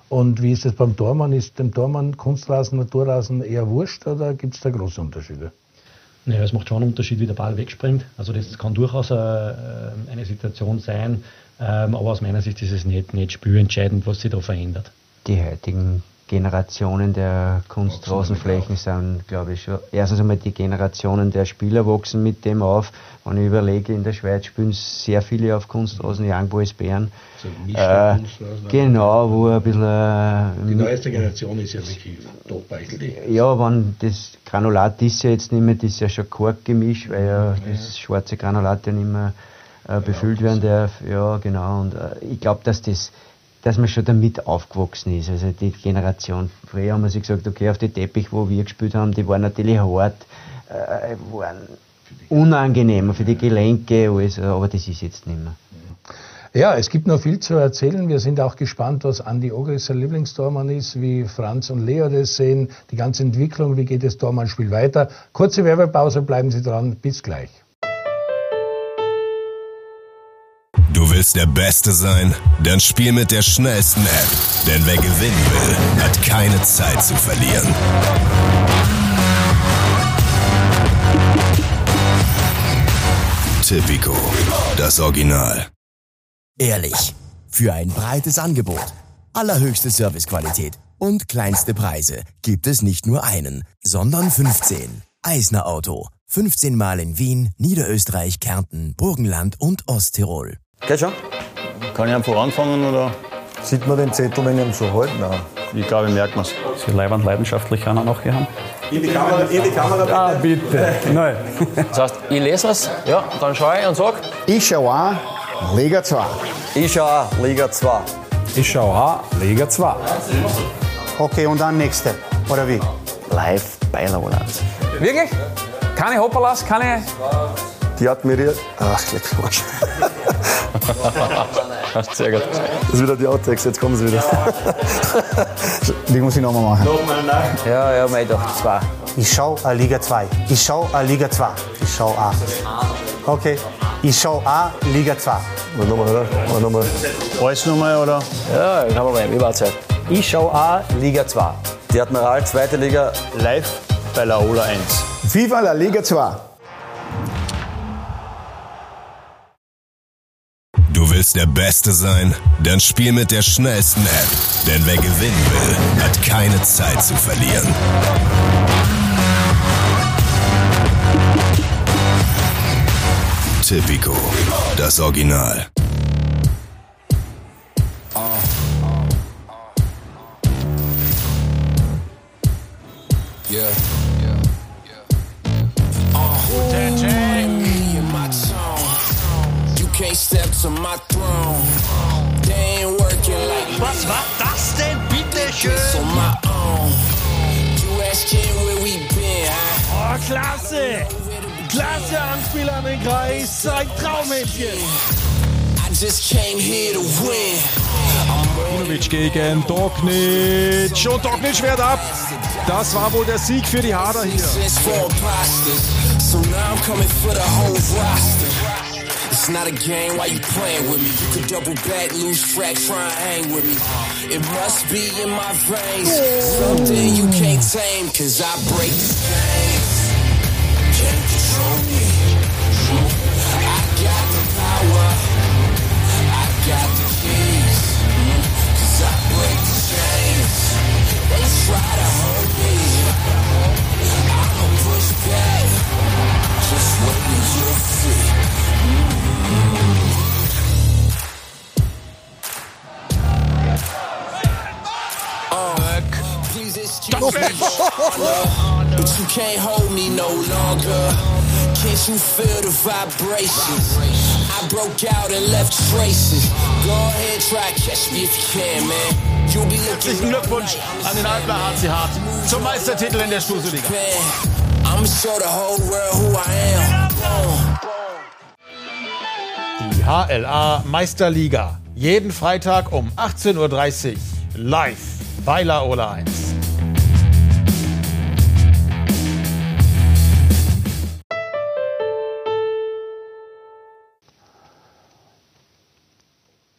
Und wie ist es beim Tormann? Ist dem Tormann Kunstrasen, Naturrasen eher wurscht oder gibt es da große Unterschiede? Naja, es macht schon einen Unterschied, wie der Ball wegspringt. Also das kann durchaus eine, äh, eine Situation sein, ähm, aber aus meiner Sicht ist es nicht, nicht spielentscheidend, was sich da verändert. Die heutigen Generationen der Kunstrasenflächen sind, glaube ich, schon. Erstens einmal die Generationen der Spieler wachsen mit dem auf. Wenn ich überlege, in der Schweiz spielen sehr viele auf Kunstrasen, Young Boys Bern. So äh, genau, wo ein bisschen. Äh, die neueste Generation ist ja wirklich top eigentlich. Ja, wenn das Granulat ist ja jetzt nicht mehr, das ist ja schon Korkgemisch, weil ja, ja. das schwarze Granulat ja nicht mehr äh, befüllt werden darf. Ja, genau. Und äh, ich glaube, dass das dass man schon damit aufgewachsen ist. Also die Generation, früher haben wir sich gesagt, okay, auf die Teppich, wo wir gespielt haben, die waren natürlich hart, äh, waren unangenehmer für die Gelenke, alles, aber das ist jetzt nicht mehr. Ja, es gibt noch viel zu erzählen. Wir sind auch gespannt, was Andi Ogris sein Lieblingstormann ist, wie Franz und Leo das sehen, die ganze Entwicklung, wie geht das Tormannspiel weiter. Kurze Werbepause, bleiben Sie dran, bis gleich. Du willst der Beste sein? Dann spiel mit der schnellsten App. Denn wer gewinnen will, hat keine Zeit zu verlieren. Tipico, das Original. Ehrlich, für ein breites Angebot, allerhöchste Servicequalität und kleinste Preise gibt es nicht nur einen, sondern 15. Eisner Auto. 15 Mal in Wien, Niederösterreich, Kärnten, Burgenland und Osttirol. Geht schon? Kann ich einfach anfangen oder? Sieht man den Zettel, wenn ich ihn so halte? Nein. Ich glaube, merkt man es. Sie leibend leidenschaftlich kann er noch haben. In die Kamera, in die Kamera bitte. Ah, bitte. Nein. Das heißt, ich lese es, ja, dann schaue ich und sage. Ich schaue an, Liga 2. Ich schaue an, Liga 2. Ich schaue an, Liga 2. Okay, und dann nächste, oder wie? Live bei Lauland. Wirklich? Keine Hopperlas, keine... Die hat mir... Ach, leck mich Sehr gut. Das ist wieder die Outtakes, jetzt kommen sie wieder. Die muss ich nochmal machen. Nochmal, nein. Ja, ja, mach doch, zwei. Ich schau a Liga 2. Ich schau a Liga 2. Ich schau A. Okay. Ich schau A, Liga 2. Mal nochmal, oder? Mal nochmal. Alles nochmal, oder? Ja, kein Problem, ich war Zeit. Ich schau A, Liga 2. Die Admiral, zweite Liga. Live bei Laola 1. Viva la Liga 2. willst der Beste sein? Dann spiel mit der schnellsten App. Denn wer gewinnen will, hat keine Zeit zu verlieren. Tipico, das Original. Yeah. Yeah. Yeah. Can't step to my throne. They ain't working like Was war das denn, bitte schön? on my own. You asking where we been, huh? Oh, klasse! Klasse Anspiel an den Kreis. Ein Traummädchen. I just came here to win. Ivanovic gegen Dognic und Dognic wehrt ab. Das war wohl der Sieg für die Hader hier. It's not a game, why you playing with me? You could double back, lose track, try and hang with me. It must be in my veins. Something you can't tame, cause I break the chains. Can't control me. But you can't hold me no longer. Can't you feel the vibrations? I broke out and left traces. Go ahead, try catch me if you can, man. You'll be Herzlichen Glückwunsch an den Adler HC Hart zum Meistertitel in der Stuhlsoliga. I'm show the whole world who I am. Die HLA Meisterliga. Jeden Freitag um 18.30 Uhr live bei Laola 1.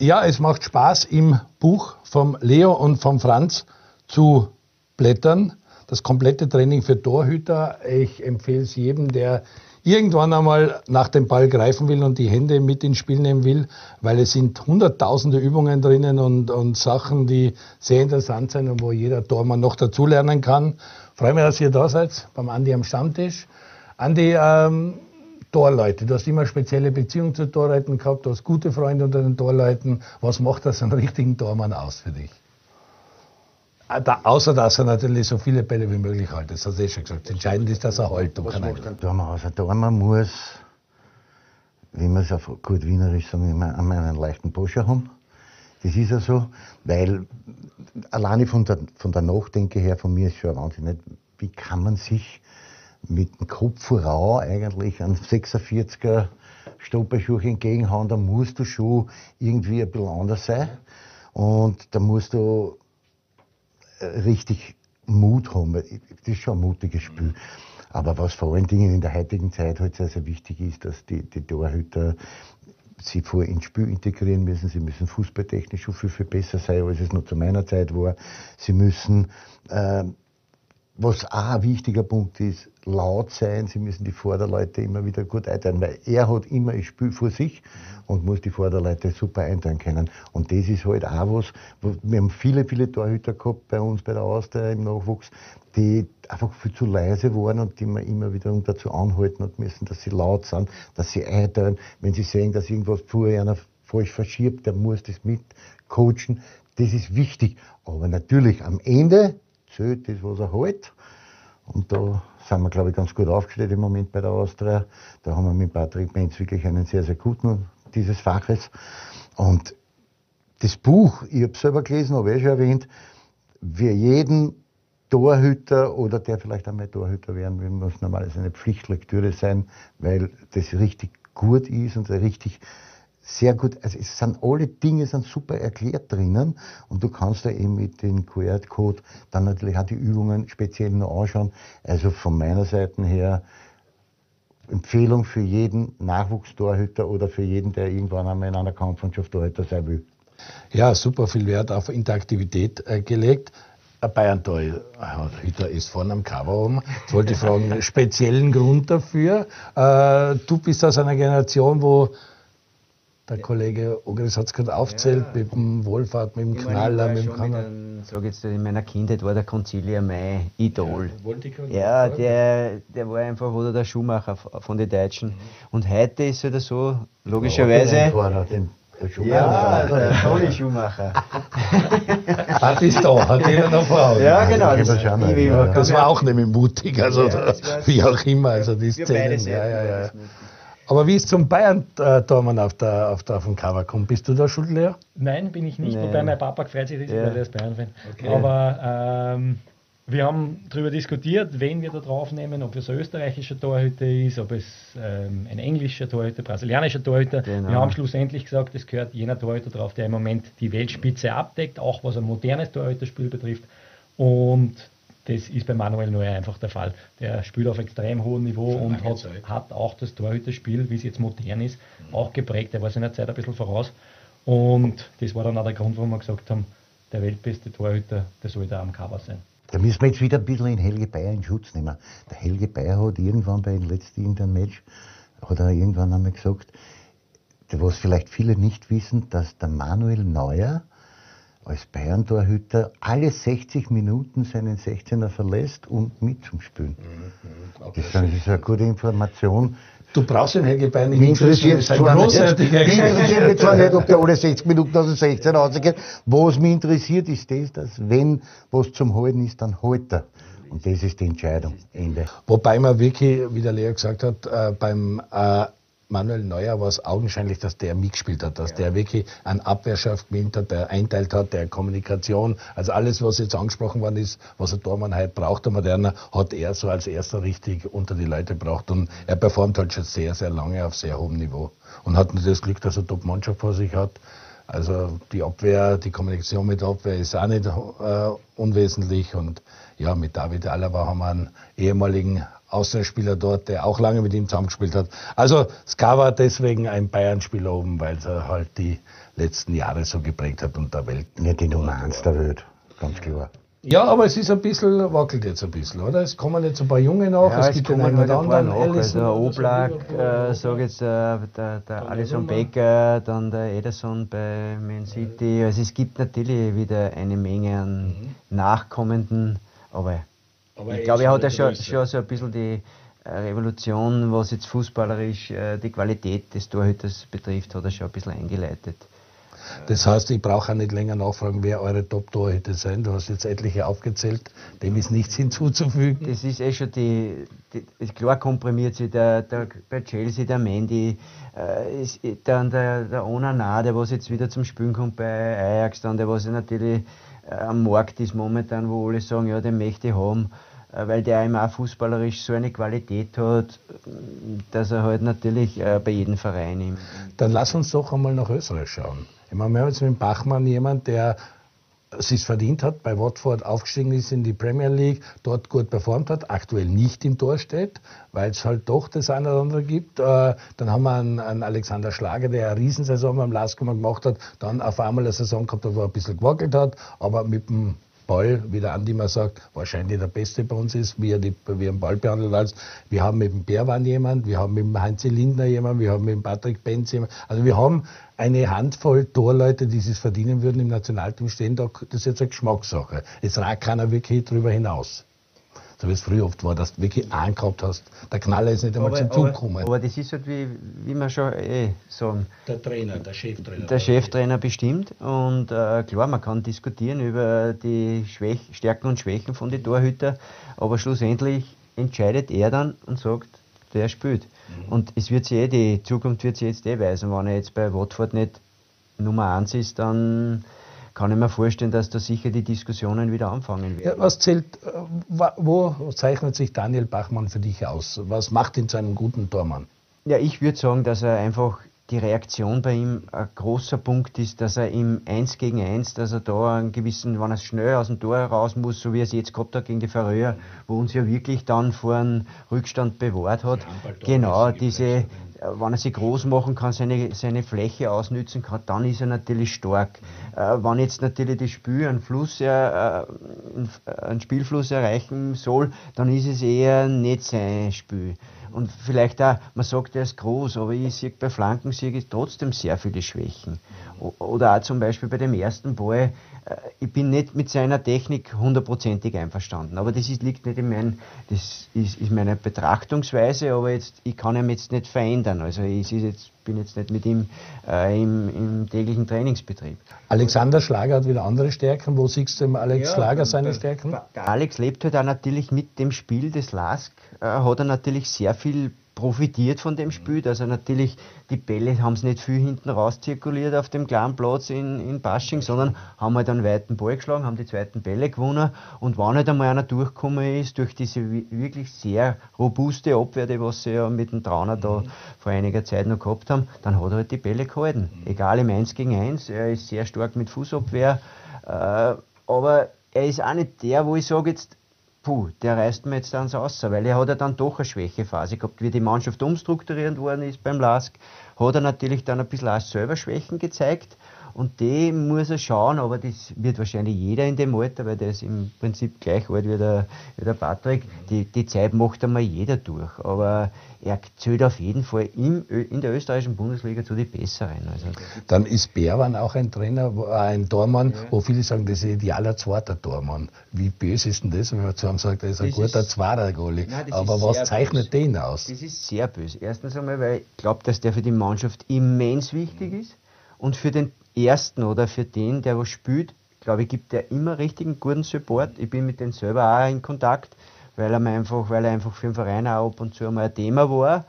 Ja, es macht Spaß, im Buch vom Leo und vom Franz zu blättern. das komplette Training für Torhüter. Ich empfehle es jedem, der irgendwann einmal nach dem Ball greifen will und die Hände mit ins Spiel nehmen will, weil es sind hunderttausende Übungen drinnen und, und Sachen, die sehr interessant sind und wo jeder Tormann noch dazulernen kann. Freue mich, dass ihr da seid, beim Andi am Stammtisch. Andi, ähm, Torleute, du hast immer spezielle Beziehungen zu Torleuten gehabt, du hast gute Freunde unter den Torleuten. Was macht das einen richtigen Tormann aus für dich? Ah, da, außer dass er natürlich so viele Bälle wie möglich hält. Das hast du eh schon gesagt. Entscheidend ist, dass er hält. Was macht ein Tormann aus? Ein Tormann muss, wie man es auf gut Wienerisch sagen, immer einen leichten Poscher haben. Das ist ja so, weil alleine von der, von der Nachdenke her von mir ist schon Wahnsinn. Wie kann man sich mit dem Kopf voraus eigentlich einen 46er Stopperschuh entgegenhauen, da musst du schon irgendwie ein bisschen anders sein. Und da musst du richtig Mut haben. Das ist schon ein mutiges Spiel. Aber was vor allen Dingen in der heutigen Zeit halt sehr, sehr wichtig ist, dass die, die Torhüter sie vor ins Spiel integrieren müssen. Sie müssen fußballtechnisch schon viel, viel besser sein, als es noch zu meiner Zeit war. Sie müssen, äh, was auch ein wichtiger Punkt ist, laut sein. Sie müssen die Vorderleute immer wieder gut einteilen, weil er hat immer ein Spiel vor sich und muss die Vorderleute super einteilen können. Und das ist halt auch was, wir haben viele, viele Torhüter gehabt bei uns bei der Austria im Nachwuchs, die einfach viel zu leise waren und die wir immer wieder dazu anhalten hat müssen, dass sie laut sind, dass sie einteilen. Wenn sie sehen, dass irgendwas vorher einer falsch verschiebt, der muss das mit coachen. Das ist wichtig. Aber natürlich am Ende zählt das, was er hält. Und da sind wir, glaube ich, ganz gut aufgestellt im Moment bei der Austria. Da haben wir mit Patrick Menz wirklich einen sehr, sehr guten dieses Faches. Und das Buch, ich habe es selber gelesen, habe ich schon erwähnt, für jeden Torhüter oder der vielleicht einmal Torhüter werden will, muss normalerweise eine Pflichtlektüre sein, weil das richtig gut ist und richtig sehr gut, also es sind alle Dinge sind super erklärt drinnen und du kannst da eben mit dem QR-Code dann natürlich auch die Übungen speziell noch anschauen. Also von meiner Seite her Empfehlung für jeden Nachwuchstorhüter oder für jeden, der irgendwann einmal in einer Kampfmannschaft Torhüter sein will. Ja, super viel Wert auf Interaktivität äh, gelegt. Ein Bayern-Torhüter ist vorne am Cover oben. Jetzt wollte ich fragen, speziellen Grund dafür. Äh, du bist aus einer Generation, wo der Kollege Ogris hat es gerade aufzählt, ja. mit dem Wohlfahrt, mit dem ich Knaller, mit dem Kanal. Sag jetzt, in meiner Kindheit war der Concilia mein Idol. Ja, ja der, der war einfach, oder der Schuhmacher von den Deutschen. Mhm. Und heute ist er so, logischerweise. Ja, ja, der Toni Schumacher. Hat ist da, hat jeder noch Frau. Ja, genau. Das, das, das war auch nämlich mutig, also ja, wie auch immer, also die Szenen. Ja, ja, ja. Aber wie es zum Bayern-Tormann auf, der, auf, der, auf dem Cover kommt, bist du da schuld, Lea? Nein, bin ich nicht, nee. wobei mein Papa freut sich, ja. weil er ist Bayern-Fan. Okay. Aber ähm, wir haben darüber diskutiert, wen wir da drauf nehmen, ob es ein österreichischer Torhüter ist, ob es ähm, ein englischer Torhüter, brasilianischer Torhüter. Genau. Wir haben schlussendlich gesagt, es gehört jener Torhüter drauf, der im Moment die Weltspitze abdeckt, auch was ein modernes Torhüterspiel betrifft. Und das ist bei Manuel Neuer einfach der Fall. Der spielt auf extrem hohem Niveau Schon und hat, hat, auch das Torhüterspiel, wie es jetzt modern ist, mhm. auch geprägt. Er war seiner Zeit ein bisschen voraus. Und das war dann auch der Grund, warum wir gesagt haben, der weltbeste Torhüter, der soll da am Cover sein. Da müssen wir jetzt wieder ein bisschen in Helge Bayer in Schutz nehmen. Der Helge Bayer hat irgendwann bei dem letzten irgendeinem Match, hat er irgendwann einmal gesagt, was vielleicht viele nicht wissen, dass der Manuel Neuer als Bayern-Torhüter alle 60 Minuten seinen 16er verlässt, um mitzuspielen. Mhm, okay. Das ist eine gute Information. Du brauchst den Helge Bayern nicht. Mich interessiert zwar nicht, mich interessiert zwar nicht, ob der alle 60 Minuten aus dem 16 rausgeht. Was mich interessiert, ist das, dass wenn was zum Halten ist, dann halt er. Und das ist die Entscheidung. Ende. Wobei man wirklich, wie der Lea gesagt hat, äh, beim äh, Manuel Neuer war es augenscheinlich, dass der mitgespielt hat, dass ja. der wirklich an Abwehrschaft gewinnt hat, der einteilt hat, der Kommunikation, also alles, was jetzt angesprochen worden ist, was ein Tormann heute braucht, der Moderner, hat er so als erster richtig unter die Leute gebracht und er performt halt schon sehr, sehr lange auf sehr hohem Niveau und hat natürlich das Glück, dass er Top-Mannschaft vor sich hat. Also die Abwehr, die Kommunikation mit der Abwehr ist auch nicht äh, unwesentlich und ja, mit David Alaba haben wir einen ehemaligen Außenspieler dort, der auch lange mit ihm zusammengespielt hat. Also Ska war deswegen ein Bayern-Spieler oben, weil er halt die letzten Jahre so geprägt hat und der Welt. Nicht die Nummer eins der Welt, ganz klar. Ja, aber es ist ein bisschen, wackelt jetzt ein bisschen, oder? Es kommen jetzt ein paar Junge nach, ja, es, es gibt einen halt oder anderen. anderen. Also der Oblak, äh, sag jetzt äh, der, der Alisson Becker, dann der Ederson bei Man City. Also es gibt natürlich wieder eine Menge an mhm. Nachkommenden, aber, aber ich glaube, er hat ja schon, schon so ein bisschen die äh, Revolution, was jetzt fußballerisch äh, die Qualität des Torhüters betrifft, hat er schon ein bisschen eingeleitet. Das heißt, ich brauche auch nicht länger nachfragen, wer eure Top-Torhüter sind. Du hast jetzt etliche aufgezählt, dem ist nichts hinzuzufügen. Das ist eh schon die, die klar komprimiert sich der, der, bei Chelsea, der Mandy, äh, ist, dann der, der Onana, der was jetzt wieder zum Spielen kommt bei Ajax, dann der was natürlich äh, am Markt ist momentan, wo alle sagen, ja, den möchte ich haben weil der eben auch fußballerisch so eine Qualität hat, dass er halt natürlich äh, bei jedem Verein ist. Dann lass uns doch einmal nach Österreich schauen. Ich meine, wir haben jetzt mit Bachmann jemand, der es sich verdient hat, bei Watford aufgestiegen ist in die Premier League, dort gut performt hat, aktuell nicht im Tor steht, weil es halt doch das eine oder andere gibt. Äh, dann haben wir einen, einen Alexander Schlager, der eine Riesensaison beim Lasker gemacht hat, dann auf einmal eine Saison gehabt hat, wo er ein bisschen gewackelt hat, aber mit dem Ball, wie der Andi mal sagt, wahrscheinlich der Beste bei uns ist, wie er, die, wie er den Ball behandelt hat. Wir haben mit dem Bärwan jemand, wir haben mit dem Heinz Lindner jemand, wir haben mit dem Patrick Benz jemand. Also wir haben eine Handvoll Torleute, die es verdienen würden im Nationalteam stehen. Da, das ist jetzt eine Geschmackssache. Es ragt keiner wirklich drüber hinaus so wie es früher oft war, dass du wirklich angehabt hast. Der Knaller ist nicht einmal aber, zum Zug gekommen. Aber, das ist halt wie, wie wir schon eh sagen. Der Trainer, der Cheftrainer. Der Cheftrainer bestimmt. Und äh, klar, man kann diskutieren über die Schwäch Stärken und Schwächen von den Torhütern, aber schlussendlich entscheidet er dann und sagt, der spielt. Mhm. Und es wird sich eh, die Zukunft wird sich jetzt eh weisen. Wenn er jetzt bei Watford nicht Nummer 1 ist, dann kann ich mir vorstellen, dass da sicher die Diskussionen wieder anfangen werden. Ja, was zählt, äh, wo zeichnet sich Daniel Bachmann für dich aus? Was macht ihn zu einem guten Tormann? Ja, ich würde sagen, dass er einfach die Reaktion bei ihm ein großer Punkt ist, dass er im 1 gegen 1, dass er da einen gewissen, wenn er schnell aus dem Tor raus muss, so wie er es jetzt gehabt hat gegen die Färöer, wo uns ja wirklich dann vor einem Rückstand bewahrt hat. Genau, diese, wenn er sich groß machen kann, seine, seine Fläche ausnützen kann, dann ist er natürlich stark. Äh, wenn jetzt natürlich das Spiel einen Fluss, äh, einen Spielfluss erreichen soll, dann ist es eher nicht sein Spiel. Und vielleicht auch, man sagt, er ist groß, aber ich sehe bei Flanken sehe ich trotzdem sehr viele Schwächen. Oder auch zum Beispiel bei dem ersten Ball, ich bin nicht mit seiner Technik hundertprozentig einverstanden. Aber das ist, liegt nicht in meinem, das ist, ist meine Betrachtungsweise, aber jetzt, ich kann ihn jetzt nicht verändern. Also ich jetzt, bin jetzt nicht mit ihm äh, im, im, täglichen Trainingsbetrieb. Alexander Schlager hat wieder andere Stärken. Wo siehst du im Alex ja, Schlager seine Stärken? Der Alex lebt halt auch natürlich mit dem Spiel des Lask, äh, hat er natürlich sehr viel profitiert von dem Spiel. Also natürlich, die Bälle haben es nicht viel hinten raus zirkuliert auf dem kleinen Platz in, in Basching, sondern haben halt einen weiten Ball geschlagen, haben die zweiten Bälle gewonnen. Und wenn halt einmal einer durchgekommen ist, durch diese wirklich sehr robuste Abwehr, die was sie ja mit dem Trauner da vor einiger Zeit noch gehabt haben, dann hat er halt die Bälle gehalten. Egal im 1 gegen 1, er ist sehr stark mit Fußabwehr, äh, aber er ist auch nicht der, wo ich sage jetzt, puh, der reißt mir jetzt dann aus, weil er hat ja dann doch eine Schwächephase gehabt. Wie die Mannschaft umstrukturiert worden ist beim Lask, hat er natürlich dann ein bisschen auch selber Schwächen gezeigt. Und die muss er schauen, aber das wird wahrscheinlich jeder in dem Alter, weil der ist im Prinzip gleich alt wie der, wie der Patrick. Die, die Zeit macht einmal jeder durch. Aber er zählt auf jeden Fall im, in der österreichischen Bundesliga zu den Besseren. Also Dann ist Berwan auch ein Trainer, ein Tormann, ja. wo viele sagen, das ist ein idealer zweiter Tormann. Wie böse ist denn das, wenn man zu einem sagt, er ist ein das guter ist, zweiter Goalie? Aber was zeichnet böse. den aus? Das ist sehr böse. Erstens einmal, weil ich glaube, dass der für die Mannschaft immens wichtig ist und für den ersten oder für den, der was spielt, glaube ich, gibt er immer richtigen guten Support. Ich bin mit dem selber auch in Kontakt, weil er einfach, weil er einfach für den Verein auch ab und zu einmal ein Thema war.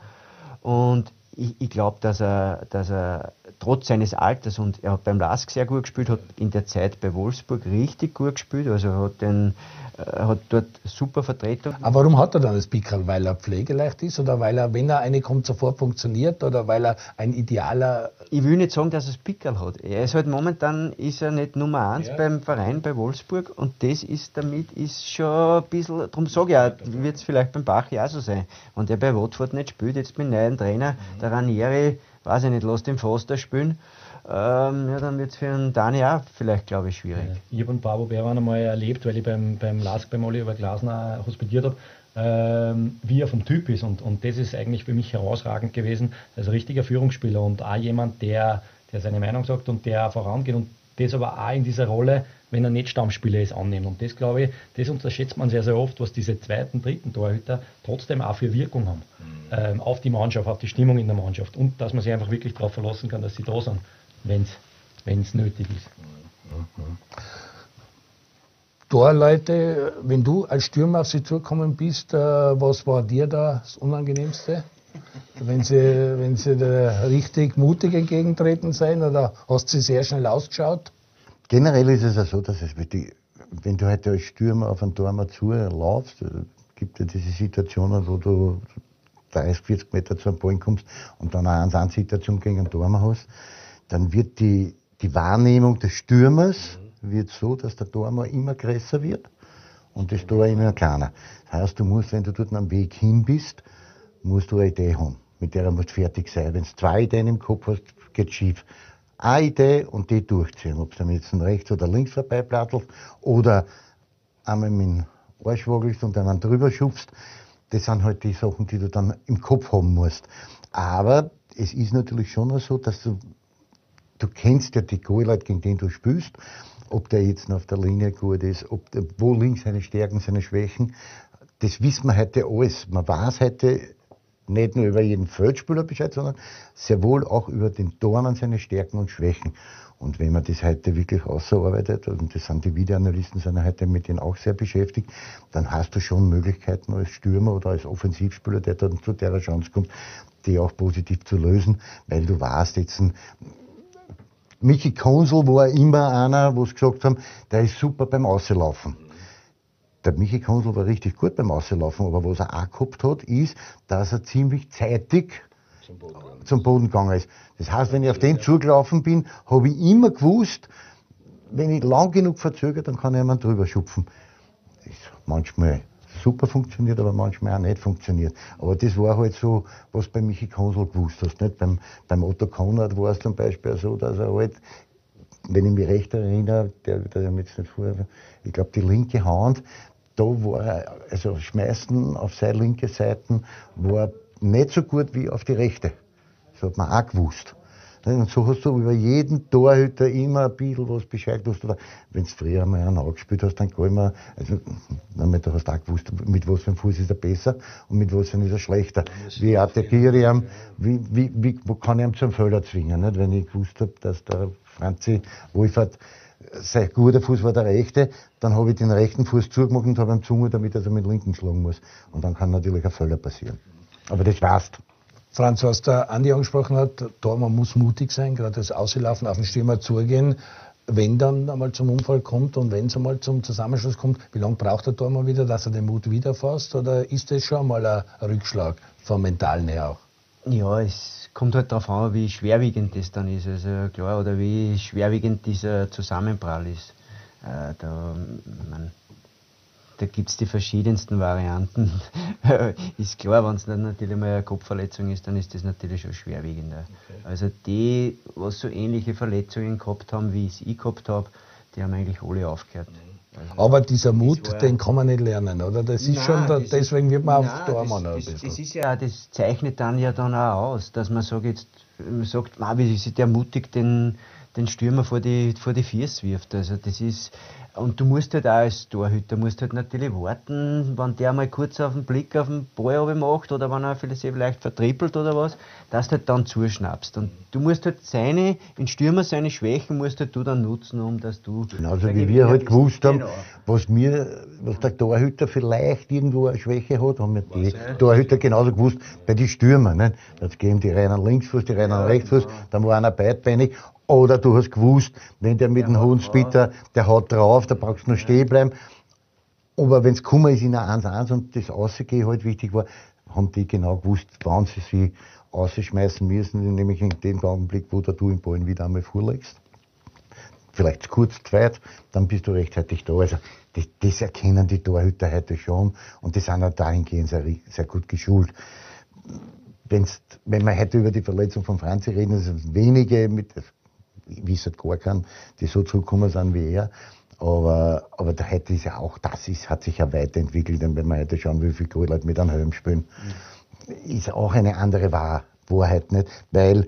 Und ich, ich glaube, dass er, dass er trotz seines Alters und er hat beim Lask sehr gut gespielt, hat in der Zeit bei Wolfsburg richtig gut gespielt, also hat, den, äh, hat dort super Vertretung. Aber warum hat er dann das Pickerl? Weil er pflegeleicht ist oder weil er, wenn er eine kommt, sofort funktioniert oder weil er ein idealer. Ich will nicht sagen, dass er das Pickerl hat. Er ist halt momentan ist er nicht Nummer eins ja. beim Verein bei Wolfsburg und das ist damit ist schon ein bisschen, darum sage ich auch, wird es vielleicht beim Bach ja auch so sein. Wenn der bei Watford nicht spielt, jetzt mit neuen Trainer, mhm. der Ranieri, weiß ich nicht, lass den Foster spielen. ähm, ja, dann wird es für einen Dani auch vielleicht, glaube ich, schwierig. Ja. Ich habe einen Pavo Berwan einmal erlebt, weil ich beim, beim LASK beim Oliver Glasner hospitiert habe, ähm, wie er vom Typ ist. Und, und das ist eigentlich für mich herausragend gewesen. als richtiger Führungsspieler und auch jemand, der, der seine Meinung sagt und der vorangeht und das aber auch in dieser Rolle, wenn er nicht Stammspieler ist, annimmt. Und das glaube ich, das unterschätzt man sehr, sehr oft, was diese zweiten, dritten Torhüter trotzdem auch für Wirkung haben. Mhm. Ähm, auf die Mannschaft, auf die Stimmung in der Mannschaft. Und dass man sich einfach wirklich darauf verlassen kann, dass sie da sind, wenn es nötig ist. Mhm. Torleute, wenn du als Stürmer auf sie zugekommen bist, äh, was war dir da das Unangenehmste? Wenn sie, wenn sie richtig mutig entgegentreten sein oder hast du sehr schnell ausgeschaut? Generell ist es ja so, dass es, die, wenn du heute als Stürmer auf einen Turm zulaufst, äh, gibt ja diese Situationen, wo du 30, 40 Meter zu einem Ball kommst und dann eine 1 Situation gegen einen Turm hast, dann wird die, die Wahrnehmung des Stürmers wird so, dass der Turm immer größer wird und das Tor immer kleiner. Das heißt, du musst, wenn du dort am Weg hin bist, musst du eine Idee haben, mit der du fertig sein. Wenn du zwei Ideen im Kopf hast, geht schief. Eine Idee und die durchziehen. Ob du jetzt rechts oder links vorbeiplattelst oder einmal mit dem Arsch wagelst und dann drüber schubst, das sind halt die Sachen, die du dann im Kopf haben musst. Aber es ist natürlich schon so, dass du, du kennst ja die Goalleute, gegen den du spielst, ob der jetzt auf der Linie gut ist, ob wo links seine Stärken, seine Schwächen. Das wissen wir heute alles. Man weiß heute, nicht nur über jeden Feldspieler Bescheid, sondern sehr wohl auch über den Dornen seine Stärken und Schwächen. Und wenn man das heute wirklich ausarbeitet, und das sind die Videoanalysten, sind heute mit denen auch sehr beschäftigt, dann hast du schon Möglichkeiten als Stürmer oder als Offensivspieler, der dann zu der Chance kommt, die auch positiv zu lösen, weil du weißt jetzt, ein Michi Konsul war immer einer, wo sie gesagt haben, der ist super beim Auslaufen der Michi Konsel war richtig gut beim Auslaufen, aber was er auch gehabt hat, ist, dass er ziemlich zeitig zum Boden, zum Boden gegangen ist. Das heißt, wenn ich auf den zugelaufen bin, habe ich immer gewusst, wenn ich lang genug verzögere, dann kann ich jemand drüber schupfen. Das manchmal super funktioniert, aber manchmal auch nicht funktioniert. Aber das war halt so, was bei Michi Konsel gewusst hast. Nicht? Beim, beim Otto Konrad war es zum Beispiel so, dass er halt, wenn ich mich recht erinnere, der, der jetzt nicht vor, ich glaube, die linke Hand, da war, also Schmeißen auf seine linke Seite war nicht so gut wie auf die rechte. Das hat man auch gewusst. Und so hast du über jeden Torhüter immer ein bisschen was Bescheid gewusst. Wenn du früher mal einen angespielt hast, dann kann ich mir, also, damit du hast auch gewusst, mit was für einem Fuß ist er besser und mit was für einem ist er schlechter. Wie attackiere ich ihn, wie, wie, wie, wo kann ich ihn zum Fehler zwingen, nicht? Wenn ich gewusst habe, dass der Franzi Wolfert sein guter Fuß war der rechte, dann habe ich den rechten Fuß zugemacht und habe ihm Zunge, damit er so mit dem linken schlagen muss. Und dann kann natürlich ein Fehler passieren. Aber das weißt. Franz, was der Andi angesprochen hat, da man muss mutig sein, gerade das Auslaufen auf den Stürmer zugehen. Wenn dann einmal zum Unfall kommt und wenn es einmal zum Zusammenschluss kommt, wie lange braucht der Tormann wieder, dass er den Mut wiederfasst? Oder ist das schon einmal ein Rückschlag vom Mentalen her auch? Ja, es kommt halt darauf an, wie schwerwiegend das dann ist. Also klar, oder wie schwerwiegend dieser Zusammenprall ist. Äh, da man, da gibt es die verschiedensten Varianten. ist klar, wenn es dann natürlich mal eine Kopfverletzung ist, dann ist das natürlich schon schwerwiegender. Okay. Also die, was so ähnliche Verletzungen gehabt haben, wie ich es gehabt habe, die haben eigentlich alle aufgehört. Mhm. Also Aber dieser Mut, den kann man nicht lernen, oder? Das ist nein, schon, da, das deswegen wird man nein, auch da mal ein bisschen. Das ist ja, das zeichnet dann ja dann auch aus, dass man sagt, jetzt, man sagt, wie ist der mutig den, den Stürmer vor die, vor die Füße wirft. Also das ist, und du musst halt auch als Torhüter musst halt natürlich warten, wenn der mal kurz auf den Blick auf den Ball macht oder wenn er vielleicht vertrippelt oder was, dass du halt dann zuschnappst. Und du musst halt seine, in Stürmer seine Schwächen musst halt du dann nutzen, um dass du. Genauso wie wir halt gewusst haben, genau. was mir, was der Torhüter vielleicht irgendwo eine Schwäche hat, haben wir die Torhüter genauso gewusst bei den Stürmern. Nicht? Jetzt geben die reinen Linksfuß, die reinen ja, Rechtsfuß, genau. dann war einer beidbeinig oder du hast gewusst, wenn der mit dem hohen Spitter, der haut drauf, da brauchst du nur stehen bleiben. Aber wenn es Kummer ist in einer 1-1 und das Ausgehen halt wichtig war, haben die genau gewusst, wann sie sich ausschmeißen müssen, nämlich in dem Augenblick, wo du den Ball wieder einmal vorlegst. Vielleicht kurz, zweit, dann bist du rechtzeitig da. Also das, das erkennen die Torhüter heute schon und die sind auch dahingehend sehr, sehr gut geschult. Wenn's, wenn wir heute über die Verletzung von Franzi reden, sind es wenige mit ich wisse gar keinen, die so zurückgekommen sind wie er. Aber, aber da hätte es ja auch, das ist, hat sich ja weiterentwickelt. Und wenn man heute schauen, wie viele Leute mit einem Helm spielen, mhm. ist auch eine andere Wahrheit nicht. Weil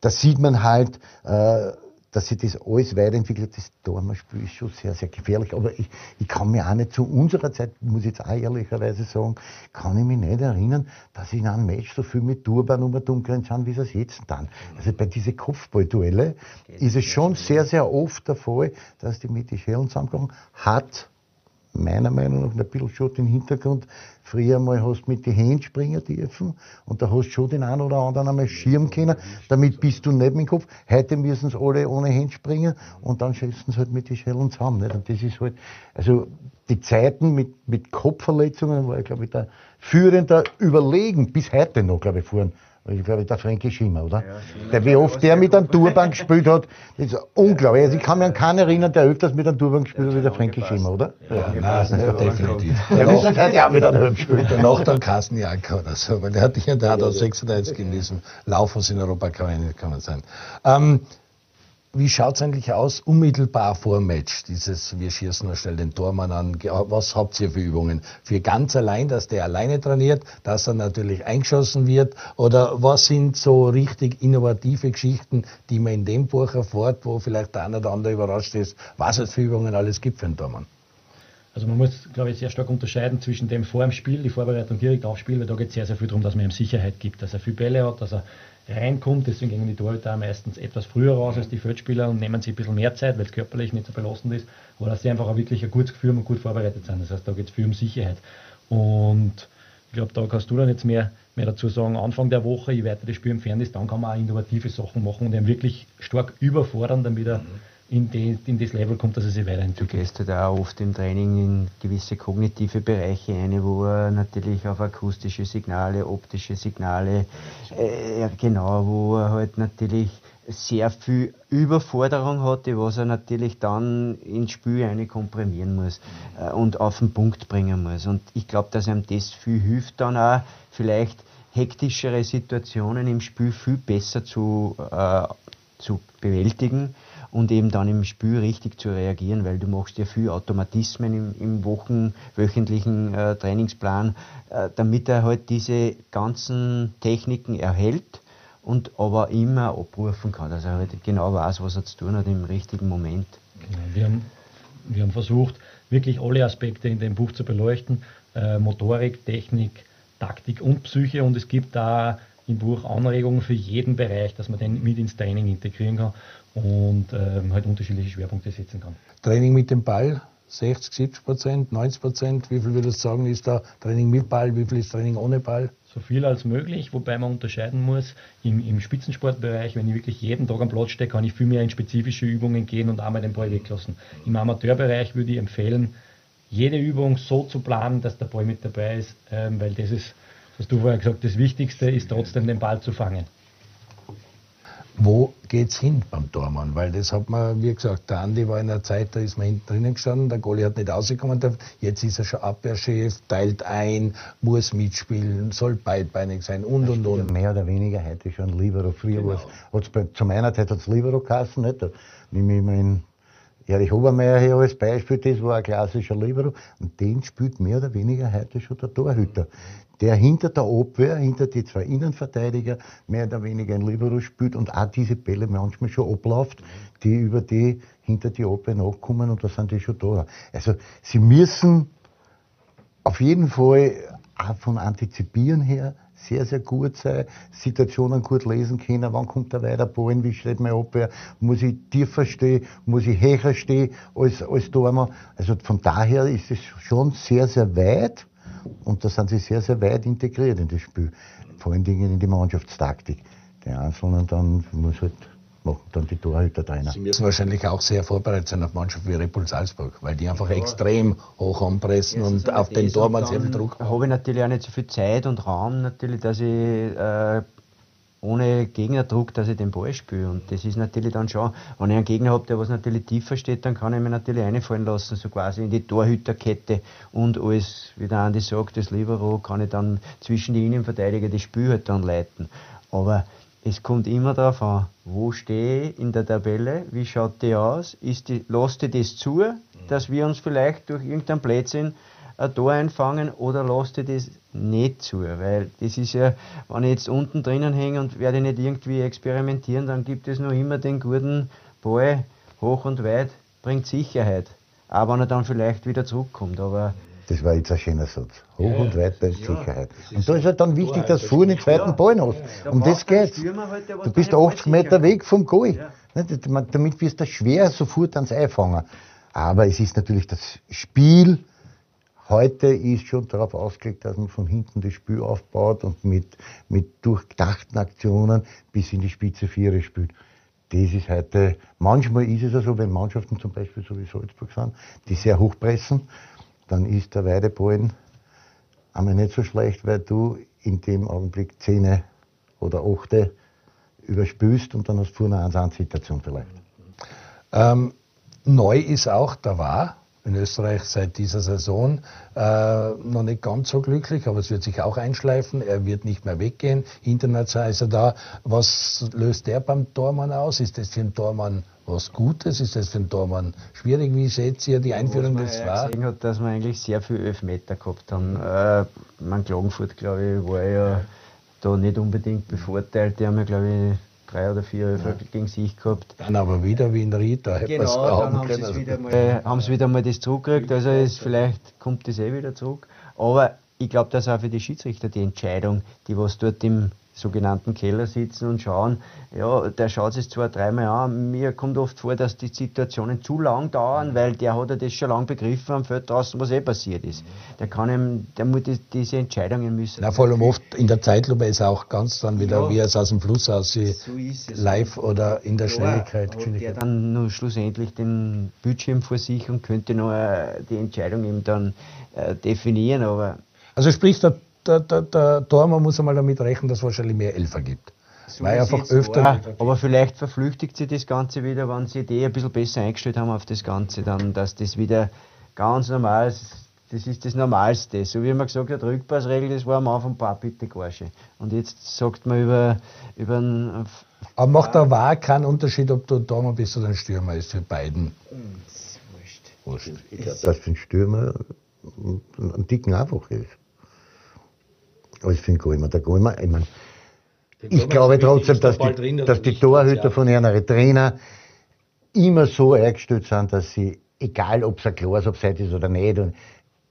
da sieht man halt, äh, dass sich das alles weiterentwickelt, das Dormerspiel ist schon sehr, sehr gefährlich. Aber ich, ich kann mich auch nicht zu unserer Zeit, muss ich jetzt auch ehrlicherweise sagen, kann ich mich nicht erinnern, dass ich in einem Match so viel mit Turban um umgrenzt haben, wie es jetzt dann. Also bei diesen Kopfballduelle ist es schon sehr, sehr oft der Fall, dass die mit den Schellen zusammenkommen. Hat meiner Meinung nach ein bisschen schon den Hintergrund. Früher mal hast du mit den Händen springen dürfen und da hast du schon den einen oder anderen einmal schirmen können. Damit bist du nicht dem Kopf. Heute müssen sie alle ohne Hände springen und dann schießen sie halt mit den Schellen zusammen. Nicht? Und das ist halt, also die Zeiten mit, mit Kopfverletzungen war, glaube ich, der führende überlegen, bis heute noch, glaube ich, fuhren ich glaube, der Frankie Schimmer, oder? Ja, der, wie oft der mit einem Turban gespielt hat, das ist unglaublich. Also ich kann mich an keinen erinnern, der öfters mit einem Turban gespielt hat wie der Frankie Schimmer, oder? Ja, ja. Nein, ja, definitiv. Der ist halt ja mit einem Helm gespielt. Danach dann Carsten Janker oder so, weil der hat, der hat aus 96 in diesem Lauf aus in Europa kann man sein. Ähm, wie schaut es eigentlich aus, unmittelbar vor dem Match? Dieses, wir schießen noch schnell den Tormann an. Was habt ihr für Übungen? Für ganz allein, dass der alleine trainiert, dass er natürlich eingeschossen wird? Oder was sind so richtig innovative Geschichten, die man in dem Buch erfährt, wo vielleicht der eine oder andere überrascht ist, was es für Übungen alles gibt für einen Tormann? Also man muss, glaube ich, sehr stark unterscheiden zwischen dem vor dem Spiel, die Vorbereitung direkt aufs Spiel, weil da geht es sehr, sehr viel darum, dass man ihm Sicherheit gibt, dass er viel Bälle hat, dass er reinkommt. Deswegen gehen die Torhüter meistens etwas früher raus als die Feldspieler und nehmen sich ein bisschen mehr Zeit, weil es körperlich nicht so belastend ist. Aber dass sie einfach auch wirklich ein gutes Gefühl und gut vorbereitet sind. Das heißt, da geht es viel um Sicherheit. Und ich glaube, da kannst du dann jetzt mehr, mehr dazu sagen. Anfang der Woche, je weiter das Spiel entfernt ist, dann kann man auch innovative Sachen machen und ihn wirklich stark überfordern, damit er mhm in, die, in das Level kommt, dass er sich weiterentwickelt. Du gehst halt auch oft im Training in gewisse kognitive Bereiche ein, wo er natürlich auf akustische Signale, optische Signale, äh, genau, wo er halt natürlich sehr viel Überforderung hatte, was er natürlich dann ins Spiel eine komprimieren muss äh, und auf den Punkt bringen muss. Und ich glaube, dass ihm das viel hilft dann auch, vielleicht hektischere Situationen im Spiel viel besser zu, äh, zu bewältigen und eben dann im Spiel richtig zu reagieren, weil du machst ja viel Automatismen im, im Wochen-, wöchentlichen äh, Trainingsplan, äh, damit er halt diese ganzen Techniken erhält und aber immer abrufen kann, dass er halt genau weiß, was er zu tun hat im richtigen Moment. Genau. Wir, haben, wir haben versucht, wirklich alle Aspekte in dem Buch zu beleuchten, äh, Motorik, Technik, Taktik und Psyche und es gibt da im Buch Anregungen für jeden Bereich, dass man den mit ins Training integrieren kann und ähm, halt unterschiedliche Schwerpunkte setzen kann. Training mit dem Ball, 60, 70 Prozent, 90 Prozent, wie viel würdest du sagen, ist da Training mit Ball, wie viel ist Training ohne Ball? So viel als möglich, wobei man unterscheiden muss, im, im Spitzensportbereich, wenn ich wirklich jeden Tag am Platz stehe, kann ich viel mehr in spezifische Übungen gehen und einmal den Ball weglassen. Im Amateurbereich würde ich empfehlen, jede Übung so zu planen, dass der Ball mit dabei ist, ähm, weil das ist, was du vorher gesagt hast, das Wichtigste ist trotzdem den Ball zu fangen wo geht's hin beim Tormann? Weil das hat man, wie gesagt, der Andi war in einer Zeit, da ist man hinten drinnen gestanden, der Goalie hat nicht rausgekommen Jetzt ist er schon Abwehrchef, teilt ein, muss mitspielen, soll beidbeinig sein und und und. Mehr oder weniger heute schon Libero. Früher genau. war es, zu meiner Zeit hat es Libero geheißen, nicht? Da nehme ich meinen Erich Obermeier hier als Beispiel, das war ein klassischer Libero und den spielt mehr oder weniger heute schon der Torhüter der hinter der Abwehr, hinter die zwei Innenverteidiger mehr oder weniger ein Libero spielt und auch diese Bälle manchmal schon abläuft, die über die hinter die Abwehr nachkommen und da sind die schon da. Also sie müssen auf jeden Fall auch von Antizipieren her sehr, sehr gut sein, Situationen gut lesen können, wann kommt der weiter Ball, wie steht meine Abwehr, muss ich tiefer stehen, muss ich höher stehen als, als Dormer. Also von daher ist es schon sehr, sehr weit und da sind sie sehr, sehr weit integriert in das Spiel. Vor allen Dingen in die Mannschaftstaktik. Die Einzelnen dann muss halt machen dann die Torhüter-Trainer. Sie müssen wahrscheinlich auch sehr vorbereitet sein auf Mannschaften wie Repul Salzburg, weil die einfach ja. extrem hoch anpressen ja, und auf den Tormann sehr viel Druck haben. habe ich natürlich auch nicht so viel Zeit und Raum, natürlich, dass ich äh, ohne Gegnerdruck, dass ich den Ball spiele. Und das ist natürlich dann schon, wenn ich einen Gegner habe, der was natürlich tiefer steht, dann kann ich mir natürlich einfallen lassen, so quasi in die Torhüterkette. Und als, wie der Andi sagt, das Libero kann ich dann zwischen die Innenverteidiger das Spiel halt dann leiten. Aber es kommt immer darauf an, wo stehe ich in der Tabelle, wie schaut die aus, ist die, lasst die das zu, dass wir uns vielleicht durch irgendein Blödsinn ein Tor einfangen oder lasst ihr das nicht zu? Weil das ist ja, wenn ich jetzt unten drinnen hänge und werde nicht irgendwie experimentieren, dann gibt es noch immer den guten Ball hoch und weit, bringt Sicherheit. Auch wenn er dann vielleicht wieder zurückkommt. Aber das war jetzt ein schöner Satz. Hoch ja, und weit bringt ja, Sicherheit. Und da ist halt dann wichtig, dass du den zweiten ja, Ball hast. Ja, um das geht's. Halt, du bist 80 Meter weg vom Goal. Ja. Damit wirst du schwer sofort ans Einfangen. Aber es ist natürlich das Spiel, Heute ist schon darauf ausgelegt, dass man von hinten das Spiel aufbaut und mit, mit durchdachten Aktionen bis in die Spitze Viere spielt. Das ist heute, manchmal ist es ja so, wenn Mannschaften zum Beispiel so wie Salzburg sind, die sehr hoch pressen, dann ist der Weideballen einmal nicht so schlecht, weil du in dem Augenblick Zähne oder Achte überspülst und dann hast du eine 1 Situation vielleicht. Ähm, neu ist auch, da war in Österreich seit dieser Saison äh, noch nicht ganz so glücklich, aber es wird sich auch einschleifen. Er wird nicht mehr weggehen. International ist er da. Was löst der beim Tormann aus? Ist das für einen Tormann was Gutes? Ist das für einen Tormann schwierig? Wie schätzt ihr die Einführung des war? gesehen hat, dass wir eigentlich sehr viel Elfmeter gehabt haben. Äh, man Klagenfurt, glaube ich, war ja da nicht unbedingt bevorteilt. Die haben ja, glaube ich, drei oder vier Öffel ja. gegen sich gehabt. Dann aber wieder wie in Ried, da hätte genau, dann haben sie wieder mal, äh, haben sie wieder mal das zurückgekriegt, also ist, vielleicht kommt das eh wieder zurück. Aber ich glaube, dass auch für die Schiedsrichter die Entscheidung, die was dort im sogenannten Keller sitzen und schauen, ja, der schaut sich zwar dreimal an, mir kommt oft vor, dass die Situationen zu lang dauern, weil der hat ja das schon lange begriffen am Feld draußen, was eh passiert ist. Der kann ihm, der muss die, diese Entscheidungen müssen. Na, vor allem oft in der Zeitlupe ist auch ganz dann wieder, ja, wie es aus dem Fluss aussieht, so live oder in der ja, Schnelligkeit. Der dann nur schlussendlich den Bildschirm vor sich und könnte noch äh, die Entscheidung eben dann äh, definieren, aber also sprich, der der, der, der Tormann muss einmal damit rechnen, dass es wahrscheinlich mehr Elfer gibt. So Weil einfach öfter. Ja, aber vielleicht verflüchtigt sich das Ganze wieder, wenn sie die ein bisschen besser eingestellt haben auf das Ganze, dann, dass das wieder ganz normal ist. Das ist das Normalste. So wie man gesagt hat, Rückpassregel, das war am Anfang paar bitte Garsche. Und jetzt sagt man über, über einen. Aber macht da war keinen Unterschied, ob du Tormann bist oder ein Stürmer ist für beiden. Das ist wurscht. wurscht. Ich glaube, dass für einen Stürmer ein Dicken einfach ist. Aber ich finde Golmer, der Golmer, ich meine, ich glaube trotzdem, dass die, drin, dass die Torhüter von ihren Trainer immer so eingestellt sind, dass sie, egal ob es ein klares Abseits ist oder nicht,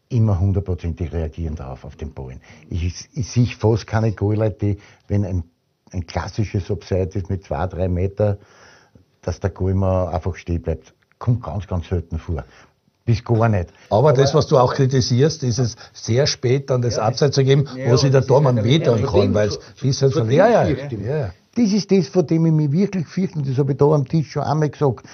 immer hundertprozentig reagieren darauf, auf den Ballen. Ich, ich sehe fast keine Goalleute, die, wenn ein, ein klassisches Abseits ist mit zwei, drei Meter, dass der Goalmer einfach stehen bleibt. Kommt ganz, ganz selten vor bis gar nicht. Aber, Aber das, was du auch kritisierst, ist es sehr spät dann das ja, Abseits zu geben, ja, wo sich der Tormann wehtun kann, weil es bis halt von, ja, ja. Das ist das, vor dem ich mich wirklich fürchte, und das habe ich da am Tisch schon einmal gesagt.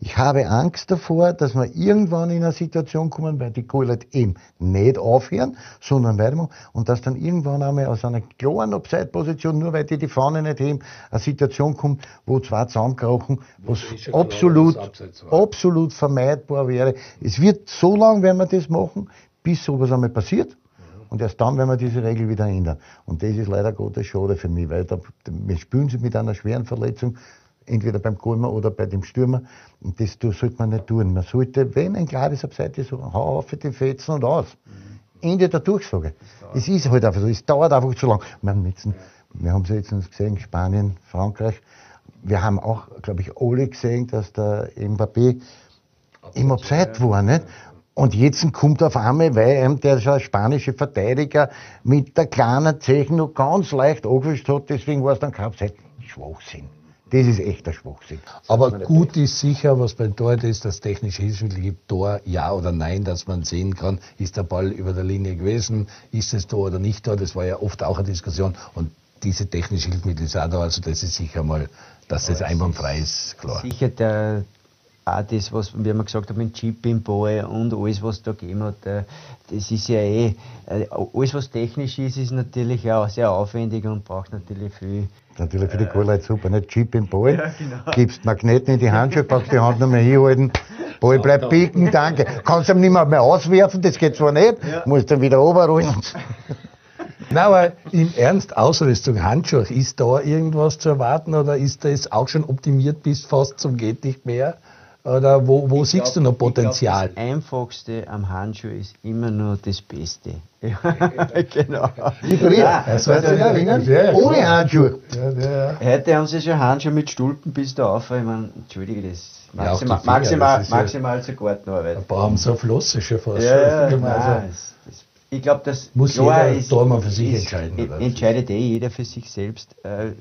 Ich habe Angst davor, dass wir irgendwann in eine Situation kommen, weil die Kohle eben nicht aufhören, sondern weitermachen und dass dann irgendwann einmal aus einer klaren Abseitposition, nur weil die die Fahne nicht heben, eine Situation kommt, wo zwei zusammenkrochen, was absolut, absolut vermeidbar wäre. Es wird so lange, wenn wir das machen, bis sowas einmal passiert. Und erst dann werden wir diese Regel wieder ändern. Und das ist leider Gottes schade für mich, weil da, wir spüren sie mit einer schweren Verletzung entweder beim Golmer oder bei dem Stürmer. Und das sollte man nicht tun. Man sollte, wenn ein klares Abseits ist, hau auf die Fetzen und aus. Mhm. Ende der Durchsage. Es ist halt einfach so, es dauert einfach zu lang. Wir, wir haben es jetzt gesehen, Spanien, Frankreich. Wir haben auch, glaube ich, alle gesehen, dass der Mbappé im Abseits war. Nicht? Und jetzt kommt auf einmal, weil ihm der spanische Verteidiger mit der kleinen Zechen noch ganz leicht angewischt hat, deswegen war es dann kein Abseits. Schwachsinn. Das ist echter Schwachsinn. Aber gut ist sicher, was beim Tor ist, dass technische Hilfsmittel gibt, Tor, ja oder nein, dass man sehen kann, ist der Ball über der Linie gewesen, ist es Tor oder nicht Tor, das war ja oft auch eine Diskussion und diese technische Hilfsmittel ist auch da, also das ist sicher mal, dass das einwandfrei ist, klar. Sicher der, auch das, was wir haben gesagt haben, mit Chip im Ball und alles, was da gegeben hat, äh, das ist ja eh, äh, alles was technisch ist, ist natürlich auch sehr aufwendig und braucht natürlich viel Natürlich für die Kohlleute super, nicht Chip im Ball. Ja, genau. Gibst Magneten in die Handschuhe, packst die Hand nochmal hinhalten. Ball bleibt biegen, danke. Kannst du ihn nicht mehr, mehr auswerfen, das geht zwar nicht, ja. musst dann wieder runterrollen. Nein, aber im Ernst, Ausrüstung, Handschuhe, ist da irgendwas zu erwarten oder ist das auch schon optimiert bis fast zum geht nicht mehr? Oder wo, wo siehst glaub, du noch Potenzial? Glaub, das Einfachste am Handschuh ist immer nur das Beste. genau. Ja, das war ja, ohne Handschuhe. Ja, Heute haben sie schon Handschuhe mit Stulpen bis da auf. Ich meine, entschuldige, das maximal, Finger, maximal, das maximal zur Gartenarbeit. Ein paar haben so Flosse schon fast. Ja, ja, nein, also, das, ich glaube, das muss jeder ist, Dormann für sich ist, entscheiden. Entscheidet eh jeder für sich selbst. Äh,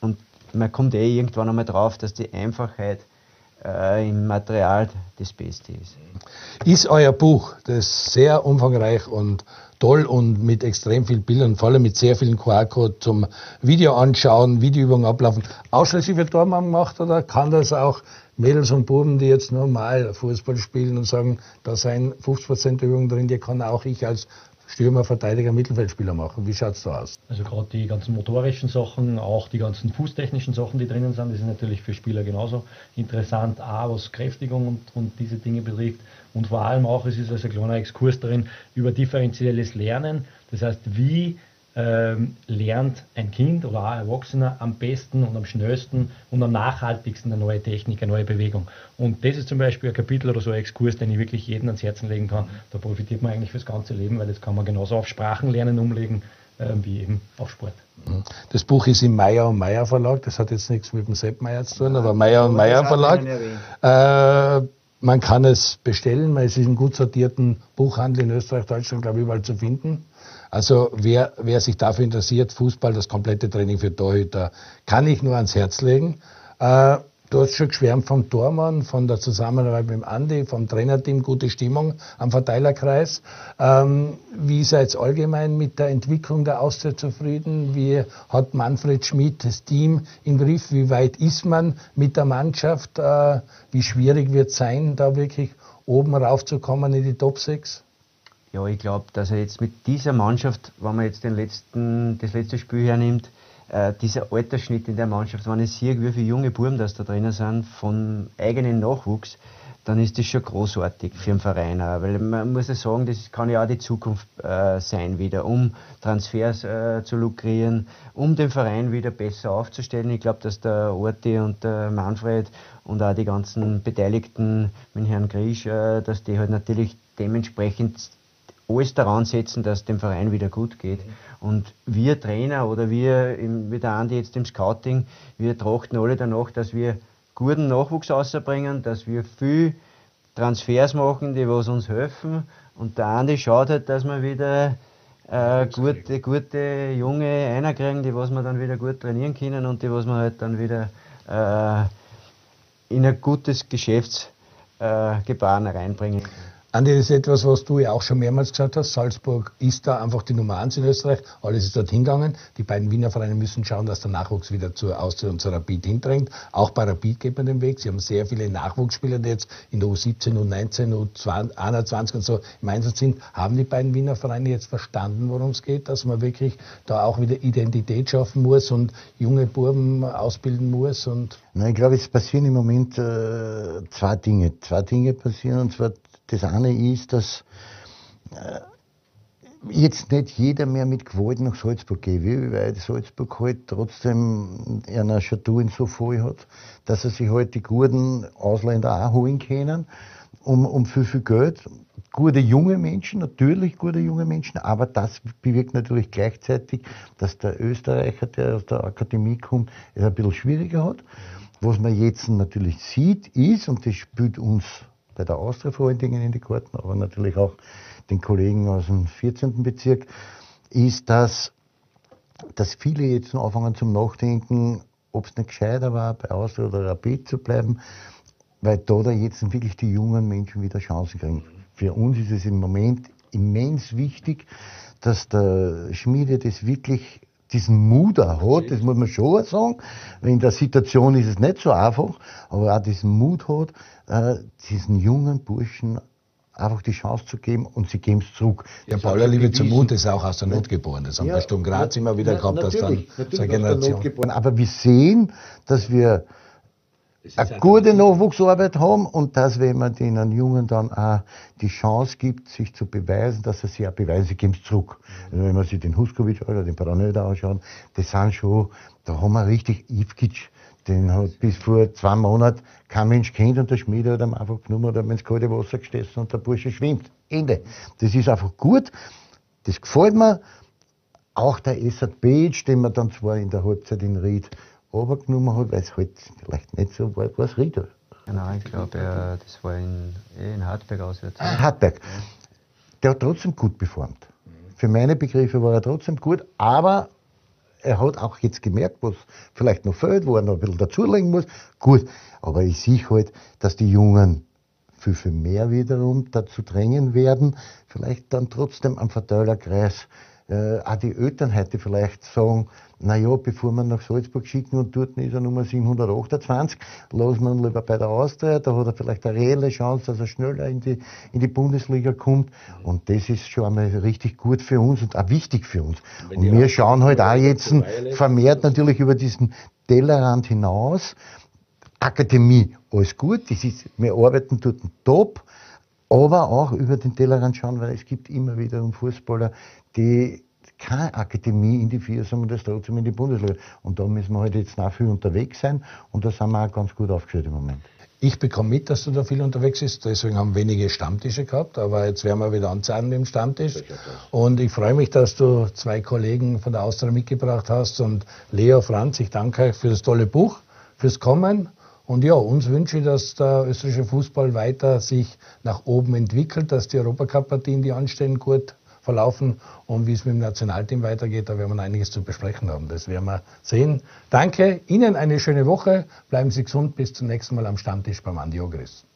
und man kommt eh irgendwann einmal drauf, dass die Einfachheit äh, im Material das Beste ist. Ist euer Buch, das sehr umfangreich und toll und mit extrem vielen Bildern, vor allem mit sehr vielen QR-Code zum Video anschauen, Videoübungen ablaufen, ausschließlich für Tormann gemacht oder kann das auch Mädels und Buben, die jetzt normal Fußball spielen und sagen, da seien 50% Übungen drin, die kann auch ich als Stürmer, Verteidiger, Mittelfeldspieler machen. Wie schaut es da aus? Also gerade die ganzen motorischen Sachen, auch die ganzen fußtechnischen Sachen, die drinnen sind, das ist natürlich für Spieler genauso interessant, auch was Kräftigung und, und diese Dinge betrifft. Und vor allem auch, es ist also ein kleiner Exkurs darin, über differenzielles Lernen. Das heißt, wie ähm, lernt ein Kind oder ein Erwachsener am besten und am schnellsten und am nachhaltigsten eine neue Technik, eine neue Bewegung. Und das ist zum Beispiel ein Kapitel oder so ein Exkurs, den ich wirklich jedem ans Herzen legen kann. Da profitiert man eigentlich fürs ganze Leben, weil das kann man genauso auf Sprachenlernen umlegen, äh, wie eben auf Sport. Mhm. Das Buch ist im Meyer und Meyer Verlag, das hat jetzt nichts mit dem Sepp Meyer zu tun, aber Meyer und Meyer Verlag. Äh, man kann es bestellen, es ist in gut sortierten Buchhandel in Österreich, Deutschland, glaube ich, überall zu finden. Also wer, wer sich dafür interessiert, Fußball, das komplette Training für Torhüter, kann ich nur ans Herz legen. Äh, du hast schon geschwärmt vom Tormann, von der Zusammenarbeit mit dem Andi, vom Trainerteam, gute Stimmung am Verteilerkreis. Ähm, wie seid ihr allgemein mit der Entwicklung der Austria zufrieden? Wie hat Manfred Schmidt das Team im Griff? Wie weit ist man mit der Mannschaft? Äh, wie schwierig wird es sein, da wirklich oben raufzukommen in die Top 6? Ja, ich glaube, dass er jetzt mit dieser Mannschaft, wenn man jetzt den letzten, das letzte Spiel hernimmt, äh, dieser Altersschnitt in der Mannschaft, wenn ich sehe, wie viele junge Buben das da drinnen sind, von eigenen Nachwuchs, dann ist das schon großartig für den Verein. Auch. Weil man muss ja sagen, das kann ja auch die Zukunft äh, sein wieder, um Transfers äh, zu lukrieren, um den Verein wieder besser aufzustellen. Ich glaube, dass der Orti und der Manfred und auch die ganzen Beteiligten mit Herrn Griesch, äh, dass die halt natürlich dementsprechend alles daran setzen, dass dem Verein wieder gut geht. Und wir Trainer oder wir, im, wie der Andi jetzt im Scouting, wir trachten alle danach, dass wir guten Nachwuchs außerbringen, dass wir viel Transfers machen, die was uns helfen. Und der Andi schaut halt, dass wir wieder äh, gute, gute junge Einer kriegen, die was wir dann wieder gut trainieren können und die was wir halt dann wieder äh, in ein gutes Geschäftsgebaren äh, reinbringen können. Andi, das ist etwas, was du ja auch schon mehrmals gesagt hast. Salzburg ist da einfach die Nummer eins in Österreich. Alles ist dort hingegangen. Die beiden Wiener Vereine müssen schauen, dass der Nachwuchs wieder zur Austria und zur Rapid hindrängt. Auch bei Rapid geht man den Weg. Sie haben sehr viele Nachwuchsspieler, die jetzt in der U17, U19, U21 und so im Einsatz sind. Haben die beiden Wiener Vereine jetzt verstanden, worum es geht? Dass man wirklich da auch wieder Identität schaffen muss und junge Burben ausbilden muss? Und Nein, ich glaube, es passieren im Moment äh, zwei Dinge. Zwei Dinge passieren. Und zwar das eine ist, dass äh, jetzt nicht jeder mehr mit Gewalt nach Salzburg geht will, weil Salzburg halt trotzdem einer Statuen so voll hat, dass er sich halt die guten Ausländer auch holen können, um, um viel, viel Geld. Gute junge Menschen, natürlich gute junge Menschen, aber das bewirkt natürlich gleichzeitig, dass der Österreicher, der aus der Akademie kommt, es ein bisschen schwieriger hat. Was man jetzt natürlich sieht, ist, und das spielt uns bei der Austria vor allen Dingen in die Karten, aber natürlich auch den Kollegen aus dem 14. Bezirk, ist, dass, dass viele jetzt anfangen zum Nachdenken, ob es nicht gescheiter war, bei Austria oder Rapid zu bleiben, weil da, da jetzt wirklich die jungen Menschen wieder Chancen kriegen. Für uns ist es im Moment immens wichtig, dass der Schmiede das wirklich diesen Mut auch hat, das muss man schon sagen. In der Situation ist es nicht so einfach, aber auch diesen Mut hat, äh, diesen jungen Burschen einfach die Chance zu geben und sie geben es zurück. Ja, Paula Liebe zum Mut ist auch aus der Not geboren. Das haben ja, wir Sturm Graz immer wieder gehabt, dass dann so eine Generation. Aber wir sehen, dass wir eine gute Nachwuchsarbeit haben und dass, wenn man den Jungen dann auch die Chance gibt, sich zu beweisen, dass er sich auch Beweise gibt zurück. Also wenn man sich den Huskovic oder den Paranöder anschaut, das sind schon, da haben wir richtig Ivkic, den hat bis vor zwei Monaten kein Mensch kennt und der Schmied hat ihm einfach genommen oder ins kalte Wasser gestessen und der Bursche schwimmt. Ende. Das ist einfach gut. Das gefällt mir. Auch der Essert Beach, den man dann zwar in der Halbzeit in Ried runtergenommen hat, weil es halt vielleicht nicht so war, war es Rieder. Genau, ich glaube, das war in, eh in Hartberg auswärts. Hartberg. Der hat trotzdem gut performt. Für meine Begriffe war er trotzdem gut, aber er hat auch jetzt gemerkt, was vielleicht noch fehlt, wo er noch ein bisschen dazulegen muss. Gut, aber ich sehe halt, dass die Jungen viel, viel mehr wiederum dazu drängen werden, vielleicht dann trotzdem am Verteilerkreis äh, auch die Eltern heute vielleicht sagen, naja, bevor wir nach Salzburg schicken und dort ist er Nummer 728, lassen wir ihn lieber bei der Austria, da hat er vielleicht eine reelle Chance, dass er schneller in die, in die Bundesliga kommt. Und das ist schon einmal richtig gut für uns und auch wichtig für uns. Und wir schauen halt auch jetzt vermehrt natürlich über diesen Tellerrand hinaus. Akademie, alles gut, das ist, wir arbeiten dort top, aber auch über den Tellerrand schauen, weil es gibt immer wieder Fußballer, die keine Akademie in die Vier, sondern das trotzdem in die Bundesliga. Und da müssen wir halt jetzt noch viel unterwegs sein und da sind wir auch ganz gut aufgestellt im Moment. Ich bekomme mit, dass du da viel unterwegs bist, deswegen haben wir wenige Stammtische gehabt, aber jetzt werden wir wieder anzeigen im Stammtisch. Und ich freue mich, dass du zwei Kollegen von der Austria mitgebracht hast und Leo Franz, ich danke euch für das tolle Buch, fürs Kommen. Und ja, uns wünsche ich, dass der österreichische Fußball weiter sich nach oben entwickelt, dass die Europacup-Partien, die anstehen, gut verlaufen und wie es mit dem Nationalteam weitergeht, da werden wir einiges zu besprechen haben. Das werden wir sehen. Danke, Ihnen eine schöne Woche, bleiben Sie gesund, bis zum nächsten Mal am Stammtisch beim Andi Ogris.